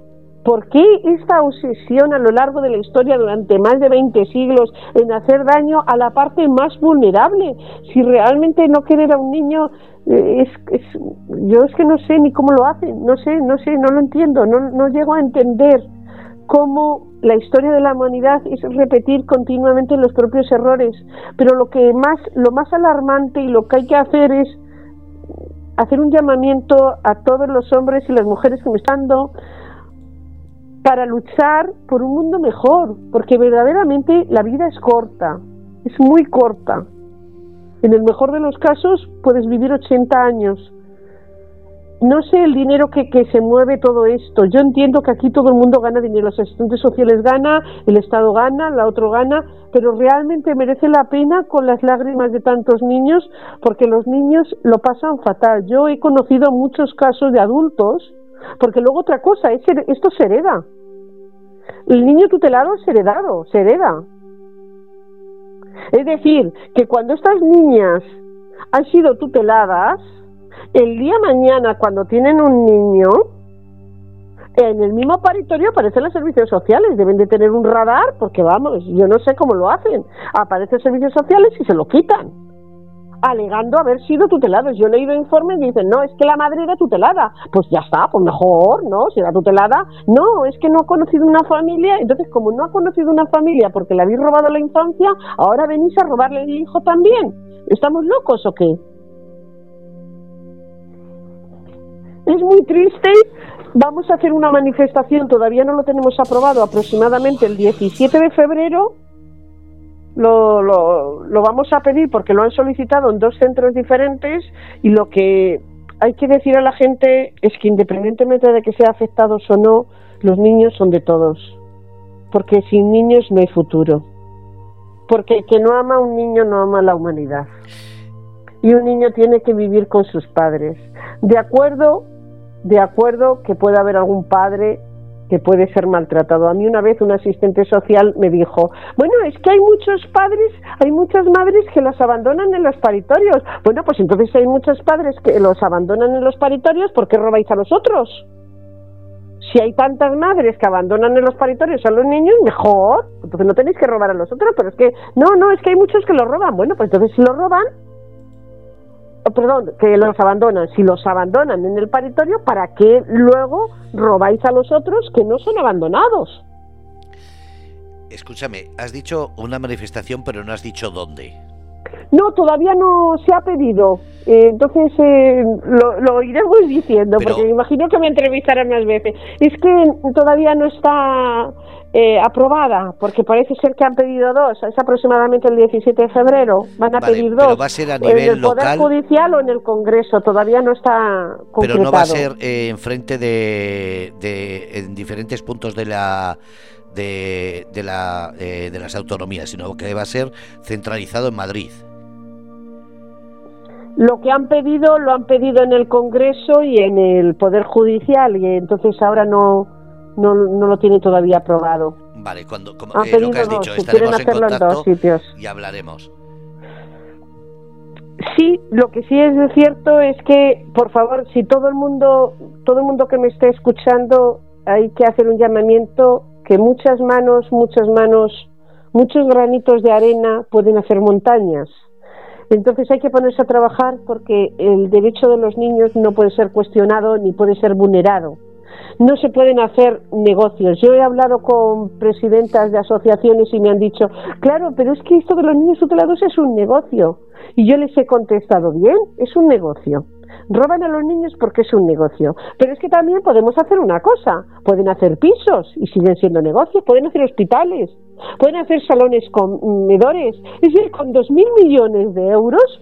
S2: ¿Por qué esta obsesión a lo largo de la historia durante más de 20 siglos en hacer daño a la parte más vulnerable? Si realmente no querer a un niño eh, es, yo es que no sé ni cómo lo hacen, no sé, no sé, no lo entiendo, no, no llego a entender cómo la historia de la humanidad es repetir continuamente los propios errores, pero lo que más lo más alarmante y lo que hay que hacer es hacer un llamamiento a todos los hombres y las mujeres que me están dando para luchar por un mundo mejor, porque verdaderamente la vida es corta, es muy corta. En el mejor de los casos puedes vivir 80 años. No sé el dinero que, se mueve todo esto. Yo entiendo que aquí todo el mundo gana dinero. Los asistentes sociales gana, el Estado gana, la otro gana, pero realmente merece la pena con las lágrimas de tantos niños, porque los niños lo pasan fatal. Yo he conocido muchos casos de adultos porque luego otra cosa, es, esto se hereda. El niño tutelado es heredado, se hereda. Es decir, que cuando estas niñas han sido tuteladas, el día mañana cuando tienen un niño, en el mismo paritorio aparecen los servicios sociales, deben de tener un radar, porque vamos, yo no sé cómo lo hacen. Aparecen servicios sociales y se lo quitan alegando haber sido tutelados. Yo he leído informes y dicen, no, es que la madre era tutelada. Pues ya está, pues mejor, ¿no? Si era tutelada, no, es que no ha conocido una familia. Entonces, como no ha conocido una familia porque le habéis robado la infancia, ahora venís a robarle el hijo también. ¿Estamos locos o qué? Es muy triste. Vamos a hacer una manifestación, todavía no lo tenemos aprobado, aproximadamente el 17 de febrero lo, lo, lo vamos a pedir porque lo han solicitado en dos centros diferentes y lo que hay que decir a la gente es que independientemente de que sea afectados o no, los niños son de todos. Porque sin niños no hay futuro. Porque el que no ama a un niño no ama a la humanidad. Y un niño tiene que vivir con sus padres. De acuerdo, de acuerdo que pueda haber algún padre que puede ser maltratado. A mí una vez un asistente social me dijo, bueno, es que hay muchos padres, hay muchas madres que los abandonan en los paritorios. Bueno, pues entonces hay muchos padres que los abandonan en los paritorios, ¿por qué robáis a los otros? Si hay tantas madres que abandonan en los paritorios a los niños, mejor. Entonces no tenéis que robar a los otros, pero es que, no, no, es que hay muchos que los roban. Bueno, pues entonces si los roban, perdón, que los abandonan. Si los abandonan en el paritorio, ¿para qué luego robáis a los otros que no son abandonados?
S1: Escúchame, has dicho una manifestación, pero no has dicho dónde.
S2: No, todavía no se ha pedido. Eh, entonces eh, lo, iremos [laughs] diciendo, porque me imagino que me entrevistarán más veces. Es que todavía no está eh, aprobada, porque parece ser que han pedido dos, es aproximadamente el 17 de febrero, van a pedir dos.
S1: va a ser a nivel
S2: en el Poder Judicial o en el Congreso, todavía no está concretado.
S1: Pero no va a ser eh, en frente de, en diferentes puntos de la de, de, la, eh, de las autonomías, sino que va a ser centralizado en Madrid.
S2: Lo que han pedido lo han pedido en el Congreso y en el Poder Judicial y entonces ahora no no, no lo tiene todavía aprobado.
S1: Vale, cuando, como, eh, lo que has dicho, estaremos en contacto dos sitios. y hablaremos.
S2: Sí, lo que sí es cierto es que, por favor, si todo el mundo, todo el mundo que me esté escuchando, hay que hacer un llamamiento que muchas manos, muchas manos, muchos granitos de arena pueden hacer montañas. Entonces hay que ponerse a trabajar porque el derecho de los niños no puede ser cuestionado ni puede ser vulnerado no se pueden hacer negocios. Yo he hablado con presidentas de asociaciones y me han dicho, claro, pero es que esto de los niños tutelados es un negocio. Y yo les he contestado, bien, es un negocio. Roban a los niños porque es un negocio. Pero es que también podemos hacer una cosa. Pueden hacer pisos y siguen siendo negocios. Pueden hacer hospitales. Pueden hacer salones comedores. Es decir, con dos mil millones de euros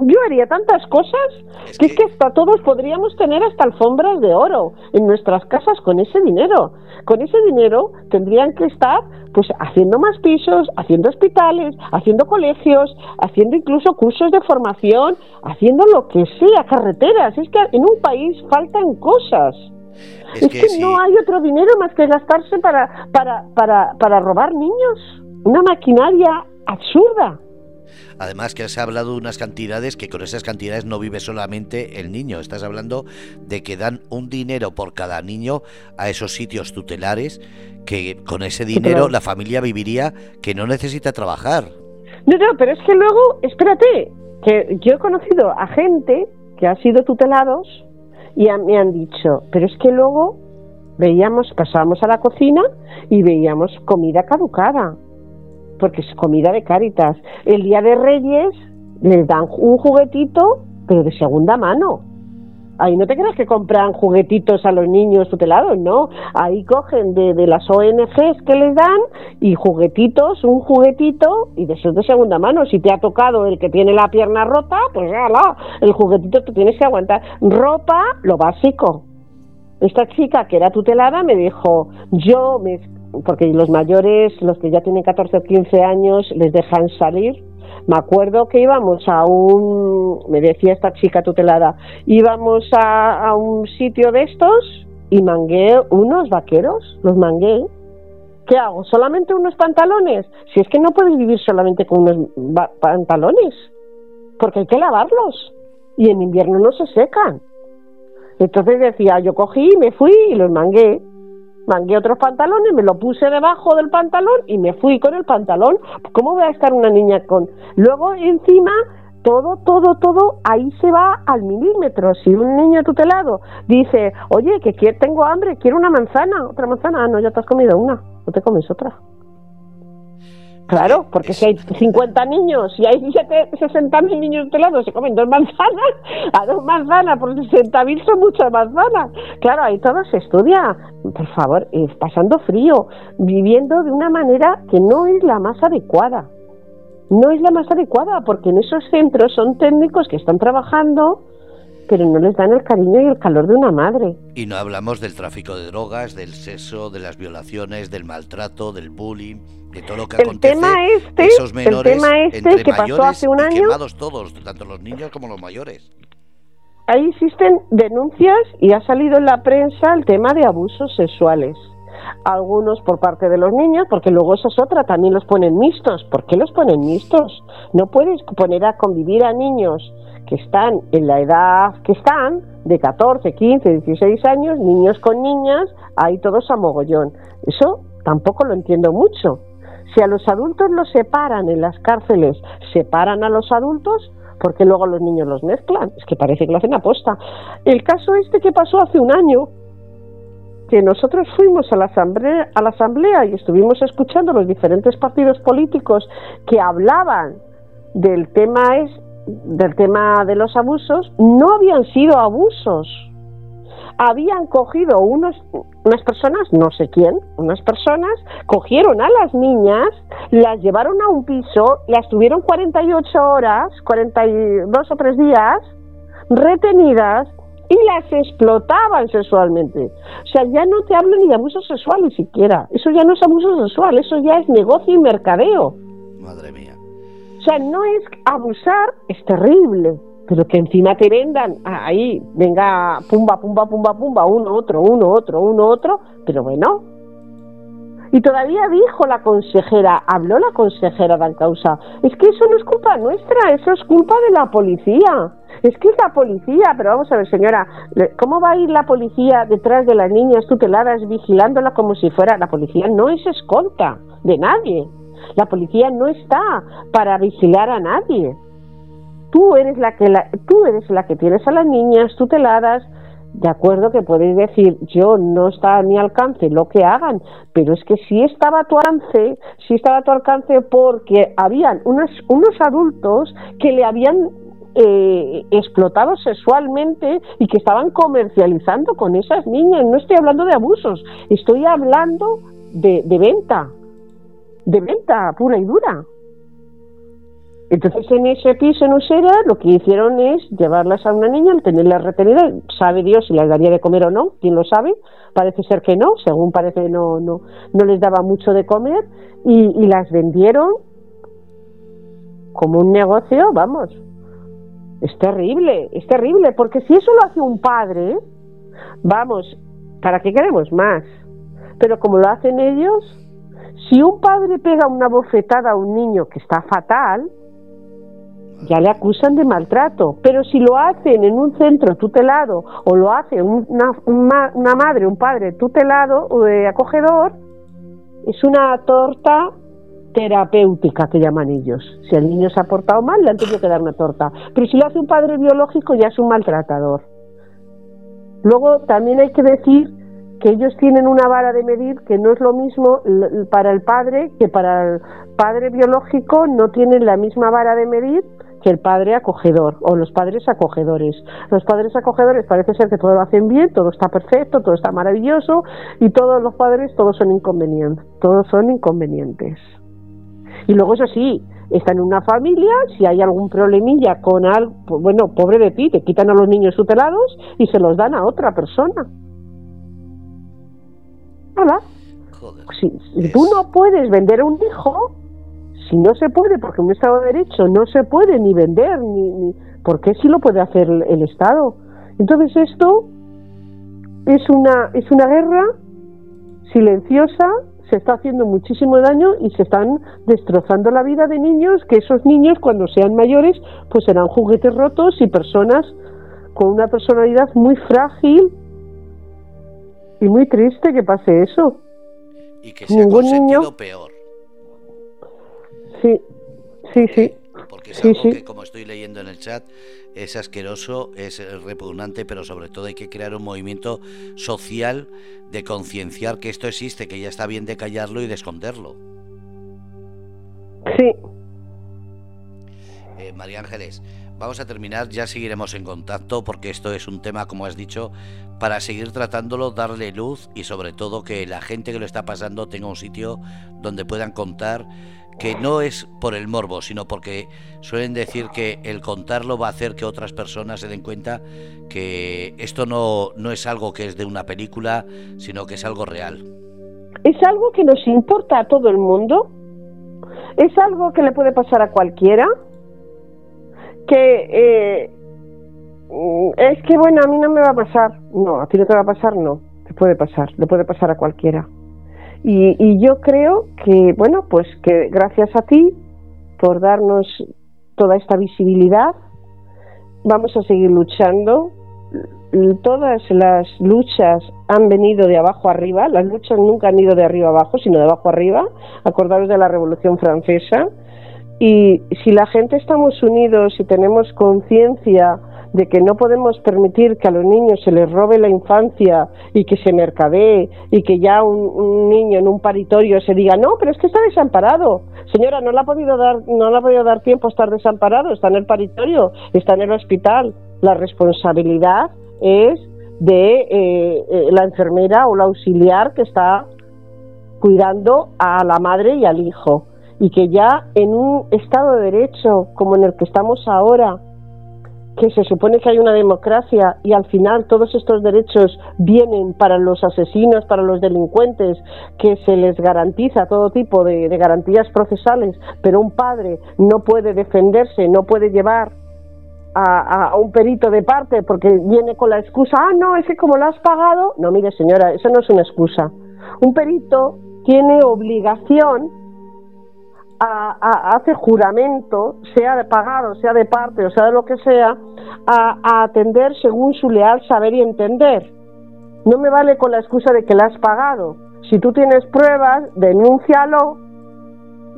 S2: yo haría tantas cosas que, es que hasta todos podríamos tener hasta alfombras de oro en nuestras casas con ese dinero. Con ese dinero tendrían que estar pues haciendo más pisos, haciendo hospitales, haciendo colegios, haciendo incluso cursos de formación, haciendo lo que sea, carreteras. Es que en un país faltan cosas. Es, que, no hay otro dinero más que gastarse para, para, para, para robar niños. Una maquinaria absurda.
S1: Además que has hablado de unas cantidades que con esas cantidades no vive solamente el niño. Estás hablando de que dan un dinero por cada niño a esos sitios tutelares que con ese dinero la familia viviría que no necesita trabajar.
S2: No, no, pero es que luego, espérate, que yo he conocido a gente que ha sido tutelados y me han dicho, pero es que luego veíamos, pasábamos a la cocina y veíamos comida caducada porque es comida de Cáritas. El día de Reyes les dan un juguetito, pero de segunda mano. Ahí no te creas que compran juguetitos a los niños tutelados, no. Ahí cogen de, de, las ONGs que les dan y juguetitos, un juguetito, y de esos de segunda mano. Si te ha tocado el que tiene la pierna rota, pues ya el juguetito te tienes que aguantar. Ropa, lo básico. Esta chica que era tutelada me dijo, yo me porque los mayores, los que ya tienen 14 o 15 años, les dejan salir. Me acuerdo que íbamos a un, me decía esta chica tutelada, íbamos a, un sitio de estos y mangué unos vaqueros, los mangué. ¿Qué hago? ¿Solamente unos pantalones? Si es que no puedes vivir solamente con unos pantalones, porque hay que lavarlos y en invierno no se secan. Entonces decía, yo cogí, me fui y los mangué mangué otros pantalones, me lo puse debajo del pantalón y me fui con el pantalón. ¿Cómo voy a estar una niña con...? Luego encima todo, todo, todo, ahí se va al milímetro. Si un niño tutelado dice, oye, que tengo hambre, quiero una manzana, otra manzana, ah, no, ya te has comido una, no te comes otra. Claro, porque si hay 50 niños y hay 60 mil niños tutelados, se comen dos manzanas, a dos manzanas por 60 mil son muchas manzanas. Claro, ahí todo se estudia, por favor, pasando frío, viviendo de una manera que no es la más adecuada. No es la más adecuada, porque en esos centros son técnicos que están trabajando pero no les dan el cariño y el calor de una madre.
S1: Y no hablamos del tráfico de drogas, del sexo, de las violaciones, del maltrato, del bullying, de todo lo que
S2: el tema este, esos menores el tema este que pasó hace un año,
S1: quemados todos, tanto los niños como los mayores.
S2: Ahí existen denuncias y ha salido en la prensa el tema de abusos sexuales. Algunos por parte de los niños, porque luego esa es otra, también los ponen mixtos. ¿Por qué los ponen mixtos? No puedes poner a convivir a niños que están en la edad que están, de 14, 15, 16 años, niños con niñas, hay todos a mogollón. Eso tampoco lo entiendo mucho. Si a los adultos los separan en las cárceles, separan a los adultos, porque luego los niños los mezclan? Es que parece que lo hacen aposta. El caso este que pasó hace un año, que nosotros fuimos a la asamblea, a la asamblea y estuvimos escuchando los diferentes partidos políticos que hablaban del tema es del tema de los abusos no habían sido abusos. Habían cogido unos, unas personas, no sé quién, unas personas, cogieron a las niñas, las llevaron a un piso, las tuvieron 48 horas, 42 o 3 días, retenidas y las explotaban sexualmente. O sea, ya no te hablo ni de abuso sexual ni siquiera. Eso ya no es abuso sexual, eso ya es negocio y mercadeo.
S1: Madre mía.
S2: Sea, no es abusar, es terrible, pero que encima te vendan ahí, venga, pumba, pumba, pumba, pumba, uno, otro, uno, otro, uno, otro, pero bueno. Y todavía dijo la consejera, habló la consejera de causa, es que eso no es culpa nuestra, eso es culpa de la policía. Es que es la policía, pero vamos a ver, señora, ¿cómo va a ir la policía detrás de las niñas tuteladas vigilándola como si fuera la policía? No es escolta de nadie. La policía no está para vigilar a nadie. Tú eres la que tú eres la que tienes a las niñas tuteladas. De acuerdo que podéis decir, yo no está a mi alcance lo que hagan, pero es que sí estaba a tu alcance, sí estaba a tu alcance porque habían unos, unos adultos que le habían eh, explotado sexualmente y que estaban comercializando con esas niñas. No estoy hablando de abusos, estoy hablando de, de venta de venta pura y dura. Entonces en ese piso en Usera lo que hicieron es llevarlas a una niña, tenerlas retenidas, sabe Dios si las daría de comer o no, quién lo sabe, parece ser que no, según parece no, no, no les daba mucho de comer y, y las vendieron como un negocio, vamos, es terrible, es terrible, porque si eso lo hace un padre, vamos, ¿para qué queremos más? Pero como lo hacen ellos, si un padre pega una bofetada a un niño que está fatal, ya le acusan de maltrato. Pero si lo hacen en un centro tutelado o lo hace una, una madre, un padre tutelado o de acogedor, es una torta terapéutica que llaman ellos. Si el niño se ha portado mal, le han tenido que dar una torta. Pero si lo hace un padre biológico, ya es un maltratador. Luego también hay que decir que ellos tienen una vara de medir que no es lo mismo para el padre que para el padre biológico, no tienen la misma vara de medir que el padre acogedor o los padres acogedores. Los padres acogedores parece ser que todo lo hacen bien, todo está perfecto, todo está maravilloso y todos los padres todos son inconvenientes, todos son inconvenientes. Y luego eso sí, está en una familia, si hay algún problemilla con algo, bueno, pobre de ti, te quitan a los niños tutelados y se los dan a otra persona. Si, tú no puedes vender a un hijo, si no se puede, porque en un Estado de Derecho no se puede ni vender, ni, ni ¿por qué sí lo puede hacer el Estado? Entonces esto es una, es una guerra silenciosa se está haciendo muchísimo daño y se están destrozando la vida de niños, que esos niños cuando sean mayores pues serán juguetes rotos y personas con una personalidad muy frágil y muy triste que pase eso.
S1: Y que sea Ningún niño peor.
S2: Sí, sí, sí.
S1: Porque es algo que, como estoy leyendo en el chat, es asqueroso, es repugnante, pero sobre todo hay que crear un movimiento social de concienciar que esto existe, que ya está bien de callarlo y de esconderlo.
S2: Sí.
S1: Eh, María Ángeles, vamos a terminar, ya seguiremos en contacto porque esto es un tema, como has dicho, para seguir tratándolo, darle luz y sobre todo que la gente que lo está pasando tenga un sitio donde puedan contar que no es por el morbo, sino porque suelen decir que el contarlo va a hacer que otras personas se den cuenta que esto no, no es algo que es de una película, sino que es algo real.
S2: Es algo que nos importa a todo el mundo, es algo que le puede pasar a cualquiera, que eh, es que bueno, a mí no me va a pasar, no, a ti no te va a pasar, no, te puede pasar, le puede pasar a cualquiera. Y, yo creo que, bueno, pues que gracias a ti por darnos toda esta visibilidad, vamos a seguir luchando. Todas las luchas han venido de abajo arriba, las luchas nunca han ido de arriba abajo, sino de abajo arriba. Acordaros de la Revolución Francesa. Y si la gente estamos unidos y tenemos conciencia de que no podemos permitir que a los niños se les robe la infancia y que se mercadee y que ya un, niño en un paritorio se diga no, pero es que está desamparado. Señora, no le ha podido dar, no le ha podido dar tiempo a estar desamparado, está en el paritorio, está en el hospital. La responsabilidad es de eh, eh, la enfermera o la auxiliar que está cuidando a la madre y al hijo y que ya en un estado de derecho como en el que estamos ahora que se supone que hay una democracia y al final todos estos derechos vienen para los asesinos, para los delincuentes, que se les garantiza todo tipo de, garantías procesales, pero un padre no puede defenderse, no puede llevar a, a, un perito de parte porque viene con la excusa, ah, no, es que como lo has pagado, no, mire señora, eso no es una excusa. Un perito tiene obligación hace juramento, sea de pagado, sea de parte o sea de lo que sea, a, atender según su leal saber y entender. No me vale con la excusa de que la has pagado. Si tú tienes pruebas, denúncialo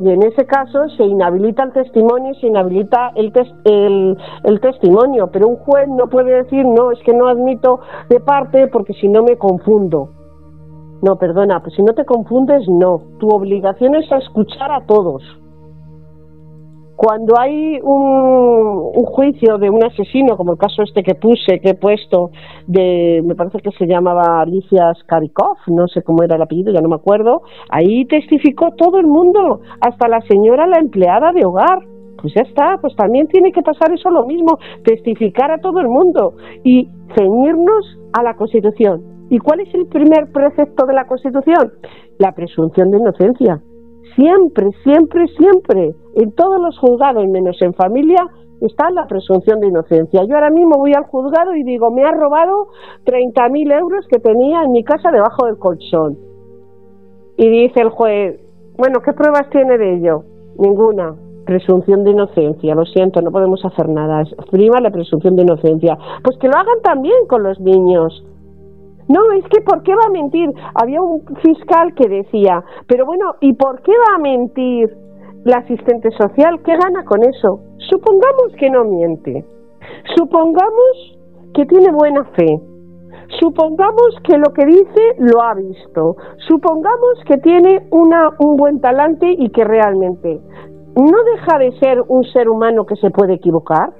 S2: y en ese caso se inhabilita el testimonio y se inhabilita el, el, el, testimonio. Pero un juez no puede decir, no, es que no admito de parte porque si no me confundo. No, perdona, pues si no te confundes, no. Tu obligación es escuchar a todos. Cuando hay un, juicio de un asesino, como el caso este que puse, que he puesto, de, me parece que se llamaba Alicia Skarikov, no sé cómo era el apellido, ya no me acuerdo, ahí testificó todo el mundo, hasta la señora, la empleada de hogar. Pues ya está, pues también tiene que pasar eso lo mismo, testificar a todo el mundo y ceñirnos a la Constitución ¿Y cuál es el primer precepto de la Constitución? La presunción de inocencia. Siempre, siempre, siempre, en todos los juzgados, menos en familia, está la presunción de inocencia. Yo ahora mismo voy al juzgado y digo, me ha robado 30.000 euros que tenía en mi casa debajo del colchón. Y dice el juez, bueno, ¿qué pruebas tiene de ello? Ninguna. presunción de inocencia, lo siento, no podemos hacer nada, prima la presunción de inocencia. Pues que lo hagan también con los niños. No, es que ¿por qué va a mentir? Había un fiscal que decía, pero bueno, ¿y por qué va a mentir la asistente social? ¿Qué gana con eso? Supongamos que no miente. Supongamos que tiene buena fe. Supongamos que lo que dice lo ha visto. Supongamos que tiene una, un buen talante y que realmente no deja de ser un ser humano que se puede equivocar.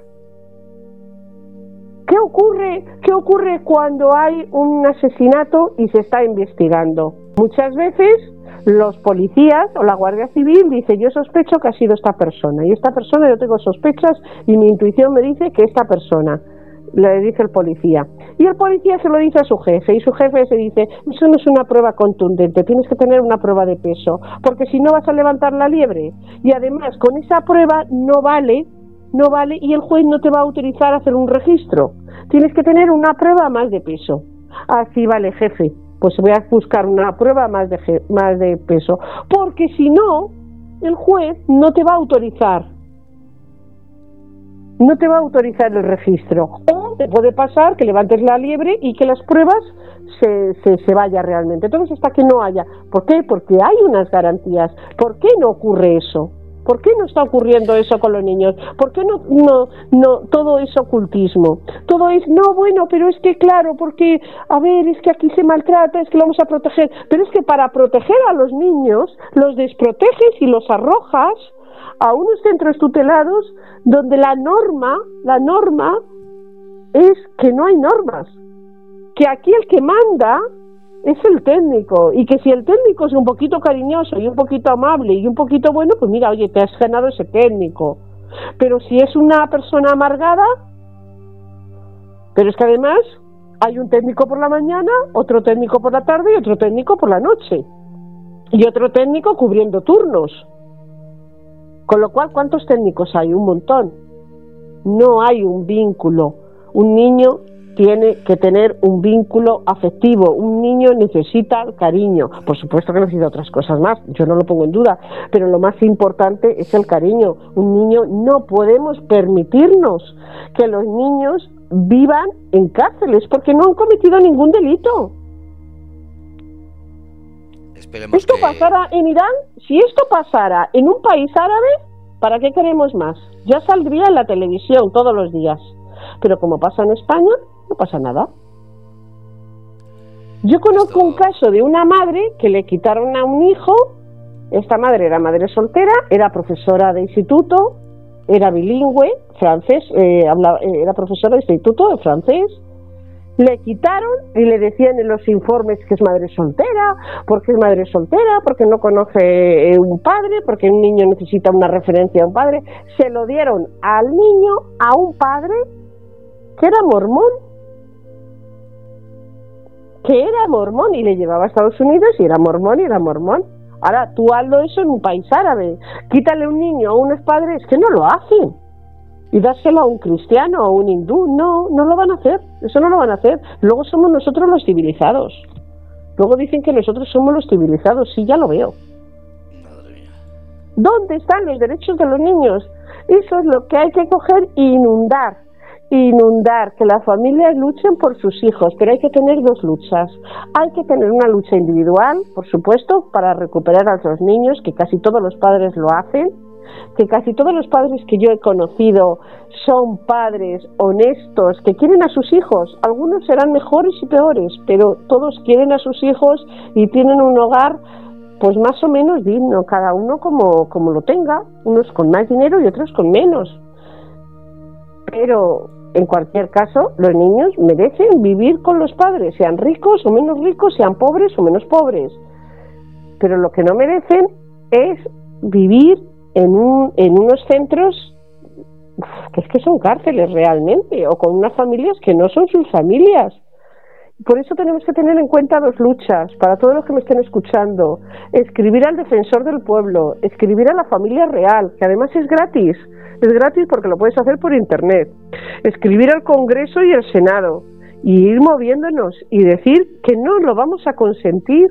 S2: ¿Qué ocurre, ¿Qué ocurre cuando hay un asesinato y se está investigando? Muchas veces los policías o la Guardia Civil dice yo sospecho que ha sido esta persona y esta persona yo tengo sospechas y mi intuición me dice que esta persona le dice el policía. Y el policía se lo dice a su jefe y su jefe se dice, eso no es una prueba contundente, tienes que tener una prueba de peso, porque si no vas a levantar la liebre. Y además con esa prueba no vale no vale y el juez no te va a autorizar a hacer un registro. Tienes que tener una prueba más de peso. Así vale, jefe. Pues voy a buscar una prueba más de, más de peso. Porque si no, el juez no te va a autorizar. No te va a autorizar el registro. O te puede pasar que levantes la liebre y que las pruebas se, se, se realmente. Entonces, hasta que no haya. ¿Por qué? Porque hay unas garantías. ¿Por qué no ocurre eso? ¿Por qué no está ocurriendo eso con los niños? ¿Por qué no, no, no, todo es ocultismo? Todo es, no, bueno, pero es que claro, porque, a ver, es que aquí se maltrata, es que lo vamos a proteger. Pero es que para proteger a los niños, los desproteges y los arrojas a unos centros tutelados donde la norma, la norma es que no hay normas. Que aquí el que manda es el técnico y que si el técnico es un poquito cariñoso y un poquito amable y un poquito bueno, pues mira, oye, te has ganado ese técnico. Pero si es una persona amargada, pero es que además hay un técnico por la mañana, otro técnico por la tarde y otro técnico por la noche. Y otro técnico cubriendo turnos. Con lo cual, ¿cuántos técnicos hay? Un montón. No hay un vínculo. Un niño tiene que tener un vínculo afectivo. Un niño necesita cariño. Por supuesto que necesita otras cosas más, yo no lo pongo en duda, pero lo más importante es el cariño. Un niño no podemos permitirnos que los niños vivan en cárceles porque no han cometido ningún delito. esto pasara en Irán, si esto pasara en un país árabe, ¿para qué queremos más? Ya saldría en la televisión todos los días. Pero como pasa en España, pasa nada. Yo conozco un caso de una madre que le quitaron a un hijo, esta madre era madre soltera, era profesora de instituto, era bilingüe, francés, eh, eh, era profesora de instituto de francés, le quitaron y le decían en los informes que es madre soltera, porque es madre soltera, porque no conoce eh, un padre, porque un niño necesita una referencia a un padre. Se lo dieron al niño, a un padre que era mormón que era mormón y le llevaba a Estados Unidos y era mormón y era mormón. Ahora, tú hazlo eso en un país árabe. Quítale un niño a unos padres que no lo hacen. Y dárselo a un cristiano o a un hindú. No, no lo van a hacer. Eso no lo van a hacer. Luego somos nosotros los civilizados. Luego dicen que nosotros somos los civilizados. Sí, ya lo veo. ¿Dónde están los derechos de los niños? Eso es lo que hay que coger e inundar inundar, que las familias luchen por sus hijos, pero hay que tener dos luchas. Hay que tener una lucha individual, por supuesto, para recuperar a los niños, que casi todos los padres lo hacen, que casi todos los padres que yo he conocido son padres honestos, que quieren a sus hijos. Algunos serán mejores y peores, pero todos quieren a sus hijos y tienen un hogar pues más o menos digno, cada uno como, como lo tenga, unos con más dinero y otros con menos. Pero en cualquier caso, los niños merecen vivir con los padres, sean ricos o menos ricos, sean pobres o menos pobres. Pero lo que no merecen es vivir en, un, en unos centros que es que son cárceles realmente, o con unas familias que no son sus familias. Por eso tenemos que tener en cuenta dos luchas, para todos los que me estén escuchando. Escribir al defensor del pueblo, escribir a la familia real, que además es gratis. Es gratis porque lo puedes hacer por internet. Escribir al Congreso y al Senado. Y ir moviéndonos y decir que no lo vamos a consentir.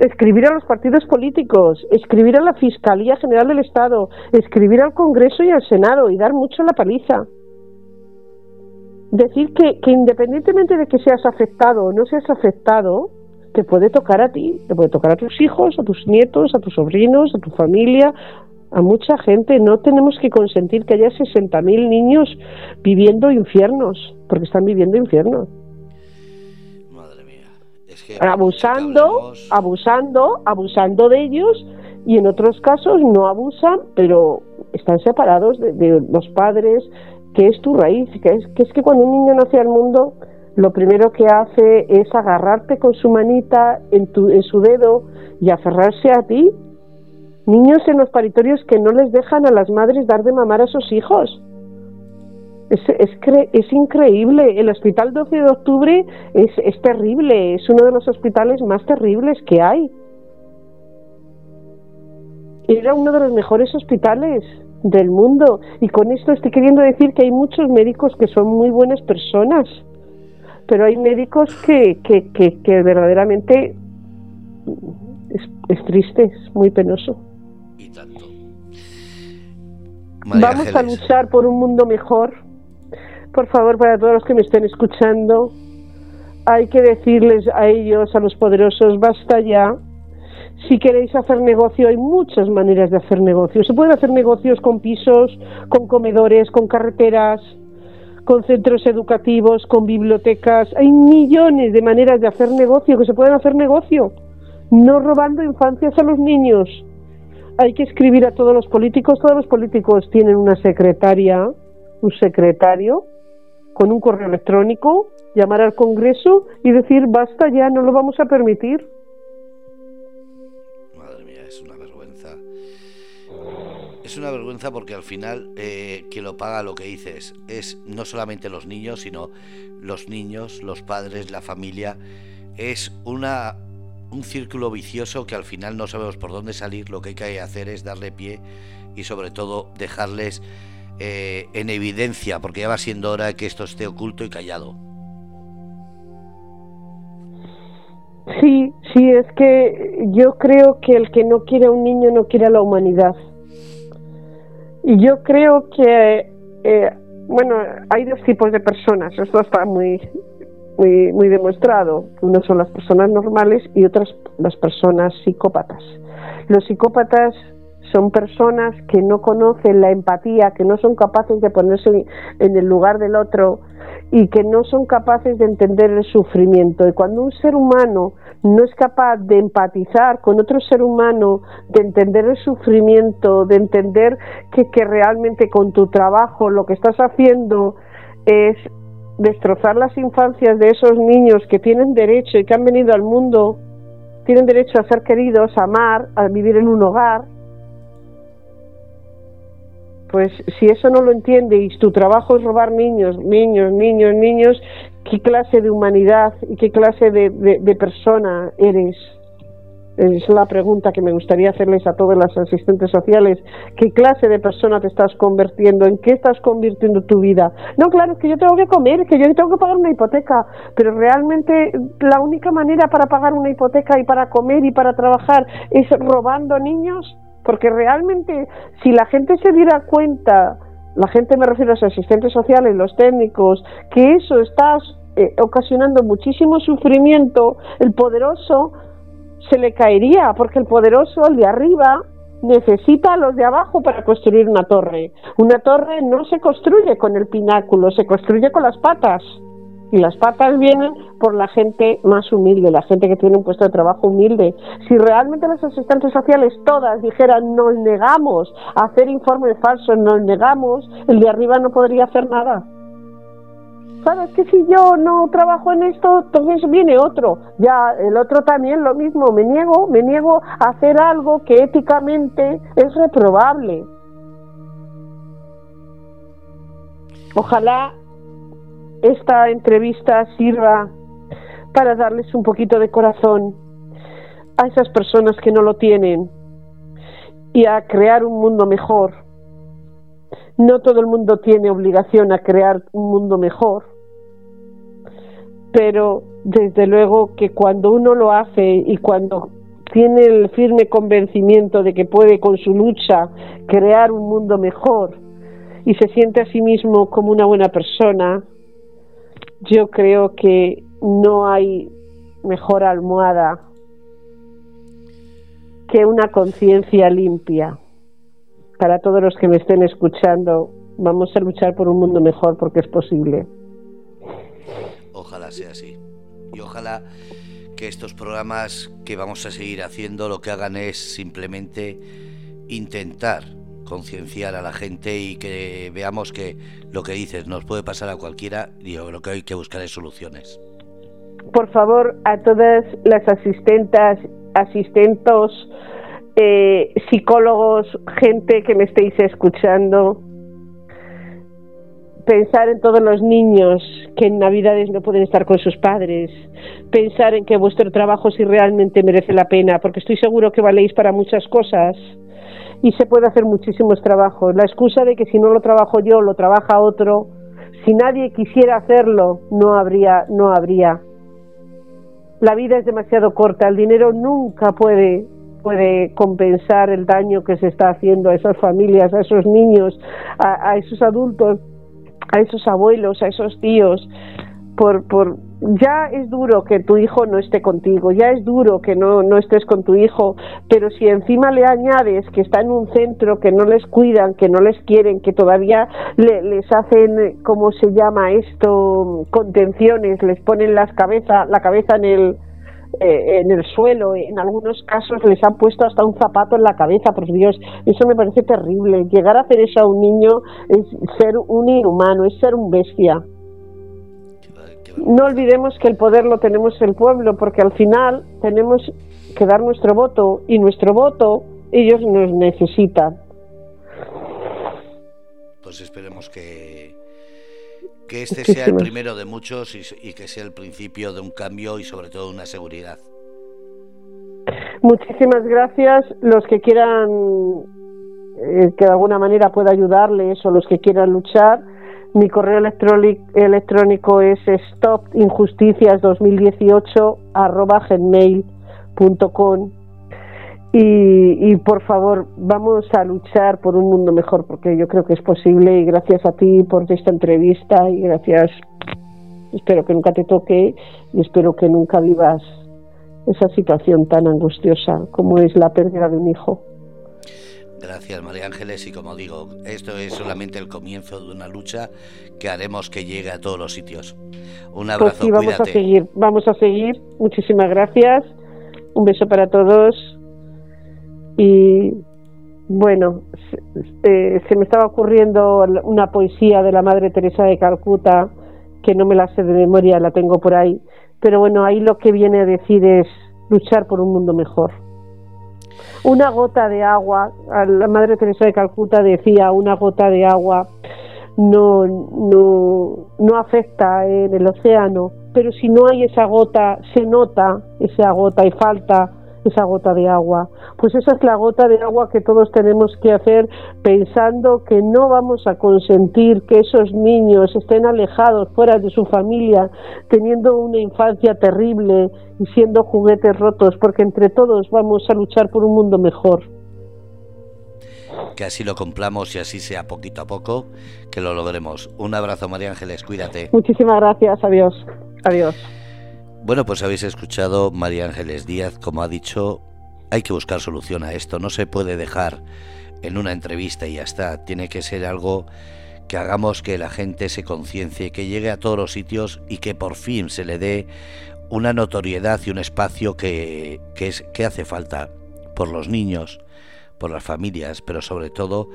S2: escribir a los partidos políticos, escribir a la Fiscalía General del Estado, escribir al Congreso y al Senado y dar mucho la paliza. Decir que, que independientemente de que seas afectado o no seas afectado, te puede tocar a ti, te puede tocar a tus hijos, a tus nietos, a tus sobrinos, a tu familia, a mucha gente. No tenemos que consentir que haya 60.000 niños viviendo infiernos, porque están viviendo infiernos.
S1: Madre mía.
S2: abusando, abusando, abusando de ellos y en otros casos no abusan, pero están separados de, los padres, que es tu raíz, que es, que es que cuando un niño nace al mundo, lo primero que hace es agarrarte con su manita en, tu, en su dedo y aferrarse a ti Niños en los paritorios que no les dejan a las madres dar de mamar a sus hijos. Es, es, es increíble. El hospital 12 de octubre es, es terrible. Es uno de los hospitales más terribles que hay. Era uno de los mejores hospitales del mundo. Y con esto estoy queriendo decir que hay muchos médicos que son muy buenas personas. Pero hay médicos que, que, que, que verdaderamente es, es triste, es muy penoso. Vamos a luchar por un mundo mejor. Por favor, para todos los que me estén escuchando, hay que decirles a ellos, a los poderosos, basta ya. Si queréis hacer negocio, hay muchas maneras de hacer negocio. Se pueden hacer negocios con pisos, con comedores, con carreteras, con centros educativos, con bibliotecas. Hay millones de maneras de hacer negocio que se pueden hacer negocio, no robando infancias a los niños hay que escribir a todos los políticos. Todos los políticos tienen una secretaria, un secretario, con un correo electrónico, llamar al Congreso y decir basta ya, no lo vamos a permitir.
S1: Madre mía, es una vergüenza. Es una vergüenza porque al final eh, quien lo paga lo que dices es no solamente los niños, sino los niños, los padres, la familia. Es una un círculo vicioso que al final no sabemos por dónde salir, lo que hay que hacer es darle pie y sobre todo dejarles eh, en evidencia, porque ya va siendo hora que esto esté oculto y callado.
S2: Sí, sí, es que yo creo que el que no quiere a un niño no quiere a la humanidad. Y yo creo que, eh, bueno, hay dos tipos de personas, esto está muy, muy, muy demostrado. Unas son las personas normales y otras las personas psicópatas. Los psicópatas son personas que no conocen la empatía, que no son capaces de ponerse en el lugar del otro y que no son capaces de entender el sufrimiento. Y cuando un ser humano no es capaz de empatizar con otro ser humano, de entender el sufrimiento, de entender que, que realmente con tu trabajo lo que estás haciendo es destrozar las infancias de esos niños que tienen derecho y que han venido al mundo, tienen derecho a ser queridos, a amar, a vivir en un hogar, pues si eso no lo entiende y tu trabajo es robar niños, niños, niños, niños, ¿qué clase de humanidad y qué clase de, de persona eres? Es la pregunta que me gustaría hacerles a todas las asistentes sociales. ¿Qué clase de persona te estás convirtiendo? ¿En qué estás convirtiendo tu vida? No, claro, es que yo tengo que comer, que yo tengo que pagar una hipoteca, pero realmente la única manera para pagar una hipoteca y para comer y para trabajar es robando niños, porque realmente si la gente se diera cuenta, la gente me refiero a los asistentes sociales, los técnicos, que eso está eh, ocasionando muchísimo sufrimiento, el poderoso se le caería, porque el poderoso, el de arriba, necesita a los de abajo para construir una torre. Una torre no se construye con el pináculo, se construye con las patas. Y las patas vienen por la gente más humilde, la gente que tiene un puesto de trabajo humilde. Si realmente las asistentes sociales todas dijeran nos negamos a hacer informes falsos, nos negamos, el de arriba no podría hacer nada. ¿Sabes que si yo no trabajo en esto, entonces viene otro? Ya el otro también lo mismo, me niego, me niego a hacer algo que éticamente es reprobable. Ojalá esta entrevista sirva para darles un poquito de corazón a esas personas que no lo tienen y a crear un mundo mejor. No todo el mundo tiene obligación a crear un mundo mejor pero desde luego que cuando uno lo hace y cuando tiene el firme convencimiento de que puede con su lucha crear un mundo mejor y se siente a sí mismo como una buena persona, yo creo que no hay mejor almohada que una conciencia limpia. Para todos los que me estén escuchando, vamos a luchar por un mundo mejor porque es posible.
S1: Ojalá sea así. Y ojalá que estos programas que vamos a seguir haciendo lo que hagan es simplemente intentar concienciar a la gente y que veamos que lo que dices nos puede pasar a cualquiera y lo que hay que buscar es soluciones.
S2: Por favor, a todas las asistentas, asistentos, eh, psicólogos, gente que me estéis escuchando, pensar en todos los niños que en Navidades no pueden estar con sus padres, pensar en que vuestro trabajo si realmente merece la pena, porque estoy seguro que valéis para muchas cosas y se puede hacer muchísimos trabajos. La excusa de que si no lo trabajo yo, lo trabaja otro, si nadie quisiera hacerlo, no habría, no habría. La vida es demasiado corta, el dinero nunca puede puede compensar el daño que se está haciendo a esas familias, a esos niños, a, a esos adultos a esos abuelos, a esos tíos, por, por ya es duro que tu hijo no esté contigo, ya es duro que no, no estés con tu hijo, pero si encima le añades que está en un centro, que no les cuidan, que no les quieren, que todavía les hacen, ¿cómo se llama esto? Contenciones, les ponen las cabeza, la cabeza en el, eh, en el suelo, en algunos casos les han puesto hasta un zapato en la cabeza, por Dios, eso me parece terrible. Llegar a hacer eso a un niño es ser un inhumano, es ser un bestia. No olvidemos que el poder lo tenemos el pueblo, porque al final tenemos que dar nuestro voto y nuestro voto ellos nos necesitan.
S1: Pues esperemos que, que este sea el primero de muchos y, que sea el principio de un cambio y sobre todo una seguridad.
S2: Muchísimas gracias. Los que quieran eh, que de alguna manera pueda ayudarles o los que quieran luchar, mi correo electrónico es stopinjusticias2018 gmail.com y, por favor, vamos a luchar por un mundo mejor, porque yo creo que es posible. Y gracias a ti por esta entrevista y gracias. Espero que nunca te toque y espero que nunca vivas esa situación tan angustiosa como es la pérdida de un hijo.
S1: Gracias, María Ángeles. Y como digo, esto es solamente el comienzo de una lucha que haremos que llegue a todos los sitios. Un pues abrazo.
S2: Pues vamos a seguir, vamos a seguir. Muchísimas gracias. Un beso para todos y bueno, se, se, me estaba ocurriendo una poesía de la Madre Teresa de Calcuta, que no me la sé de memoria, la tengo por ahí, pero bueno, ahí lo que viene a decir es luchar por un mundo mejor. Una gota de agua, la Madre Teresa de Calcuta decía, una gota de agua no, no, no afecta en el océano, pero si no hay esa gota, se nota esa gota y falta esa gota de agua. Pues esa es la gota de agua que todos tenemos que hacer pensando que no vamos a consentir que esos niños estén alejados fuera de su familia, teniendo una infancia terrible y siendo juguetes rotos, porque entre todos vamos a luchar por un mundo mejor.
S1: Que así lo cumplamos y así sea poquito a poco, que lo logremos. Un abrazo, María Ángeles, cuídate.
S2: Muchísimas gracias, adiós. Adiós.
S1: Bueno, pues habéis escuchado María Ángeles Díaz, como ha dicho, hay que buscar solución a esto, no se puede dejar en una entrevista y ya está, tiene que ser algo que hagamos que la gente se conciencie, que llegue a todos los sitios y que por fin se le dé una notoriedad y un espacio que, que, es, que hace falta por los niños, por las familias, pero sobre todo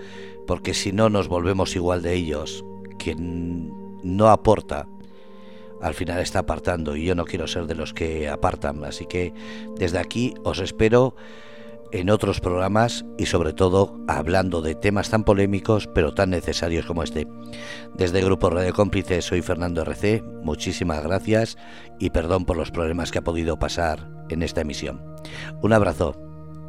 S1: porque si no nos volvemos igual de ellos, quien no aporta al final está apartando y yo no quiero ser de los que apartan. Así que desde aquí os espero en otros programas y sobre todo hablando de temas tan polémicos pero tan necesarios como este. Desde el Grupo Radio Cómplices soy Fernando RC, muchísimas gracias y perdón por los problemas que ha podido pasar en esta emisión. Un abrazo.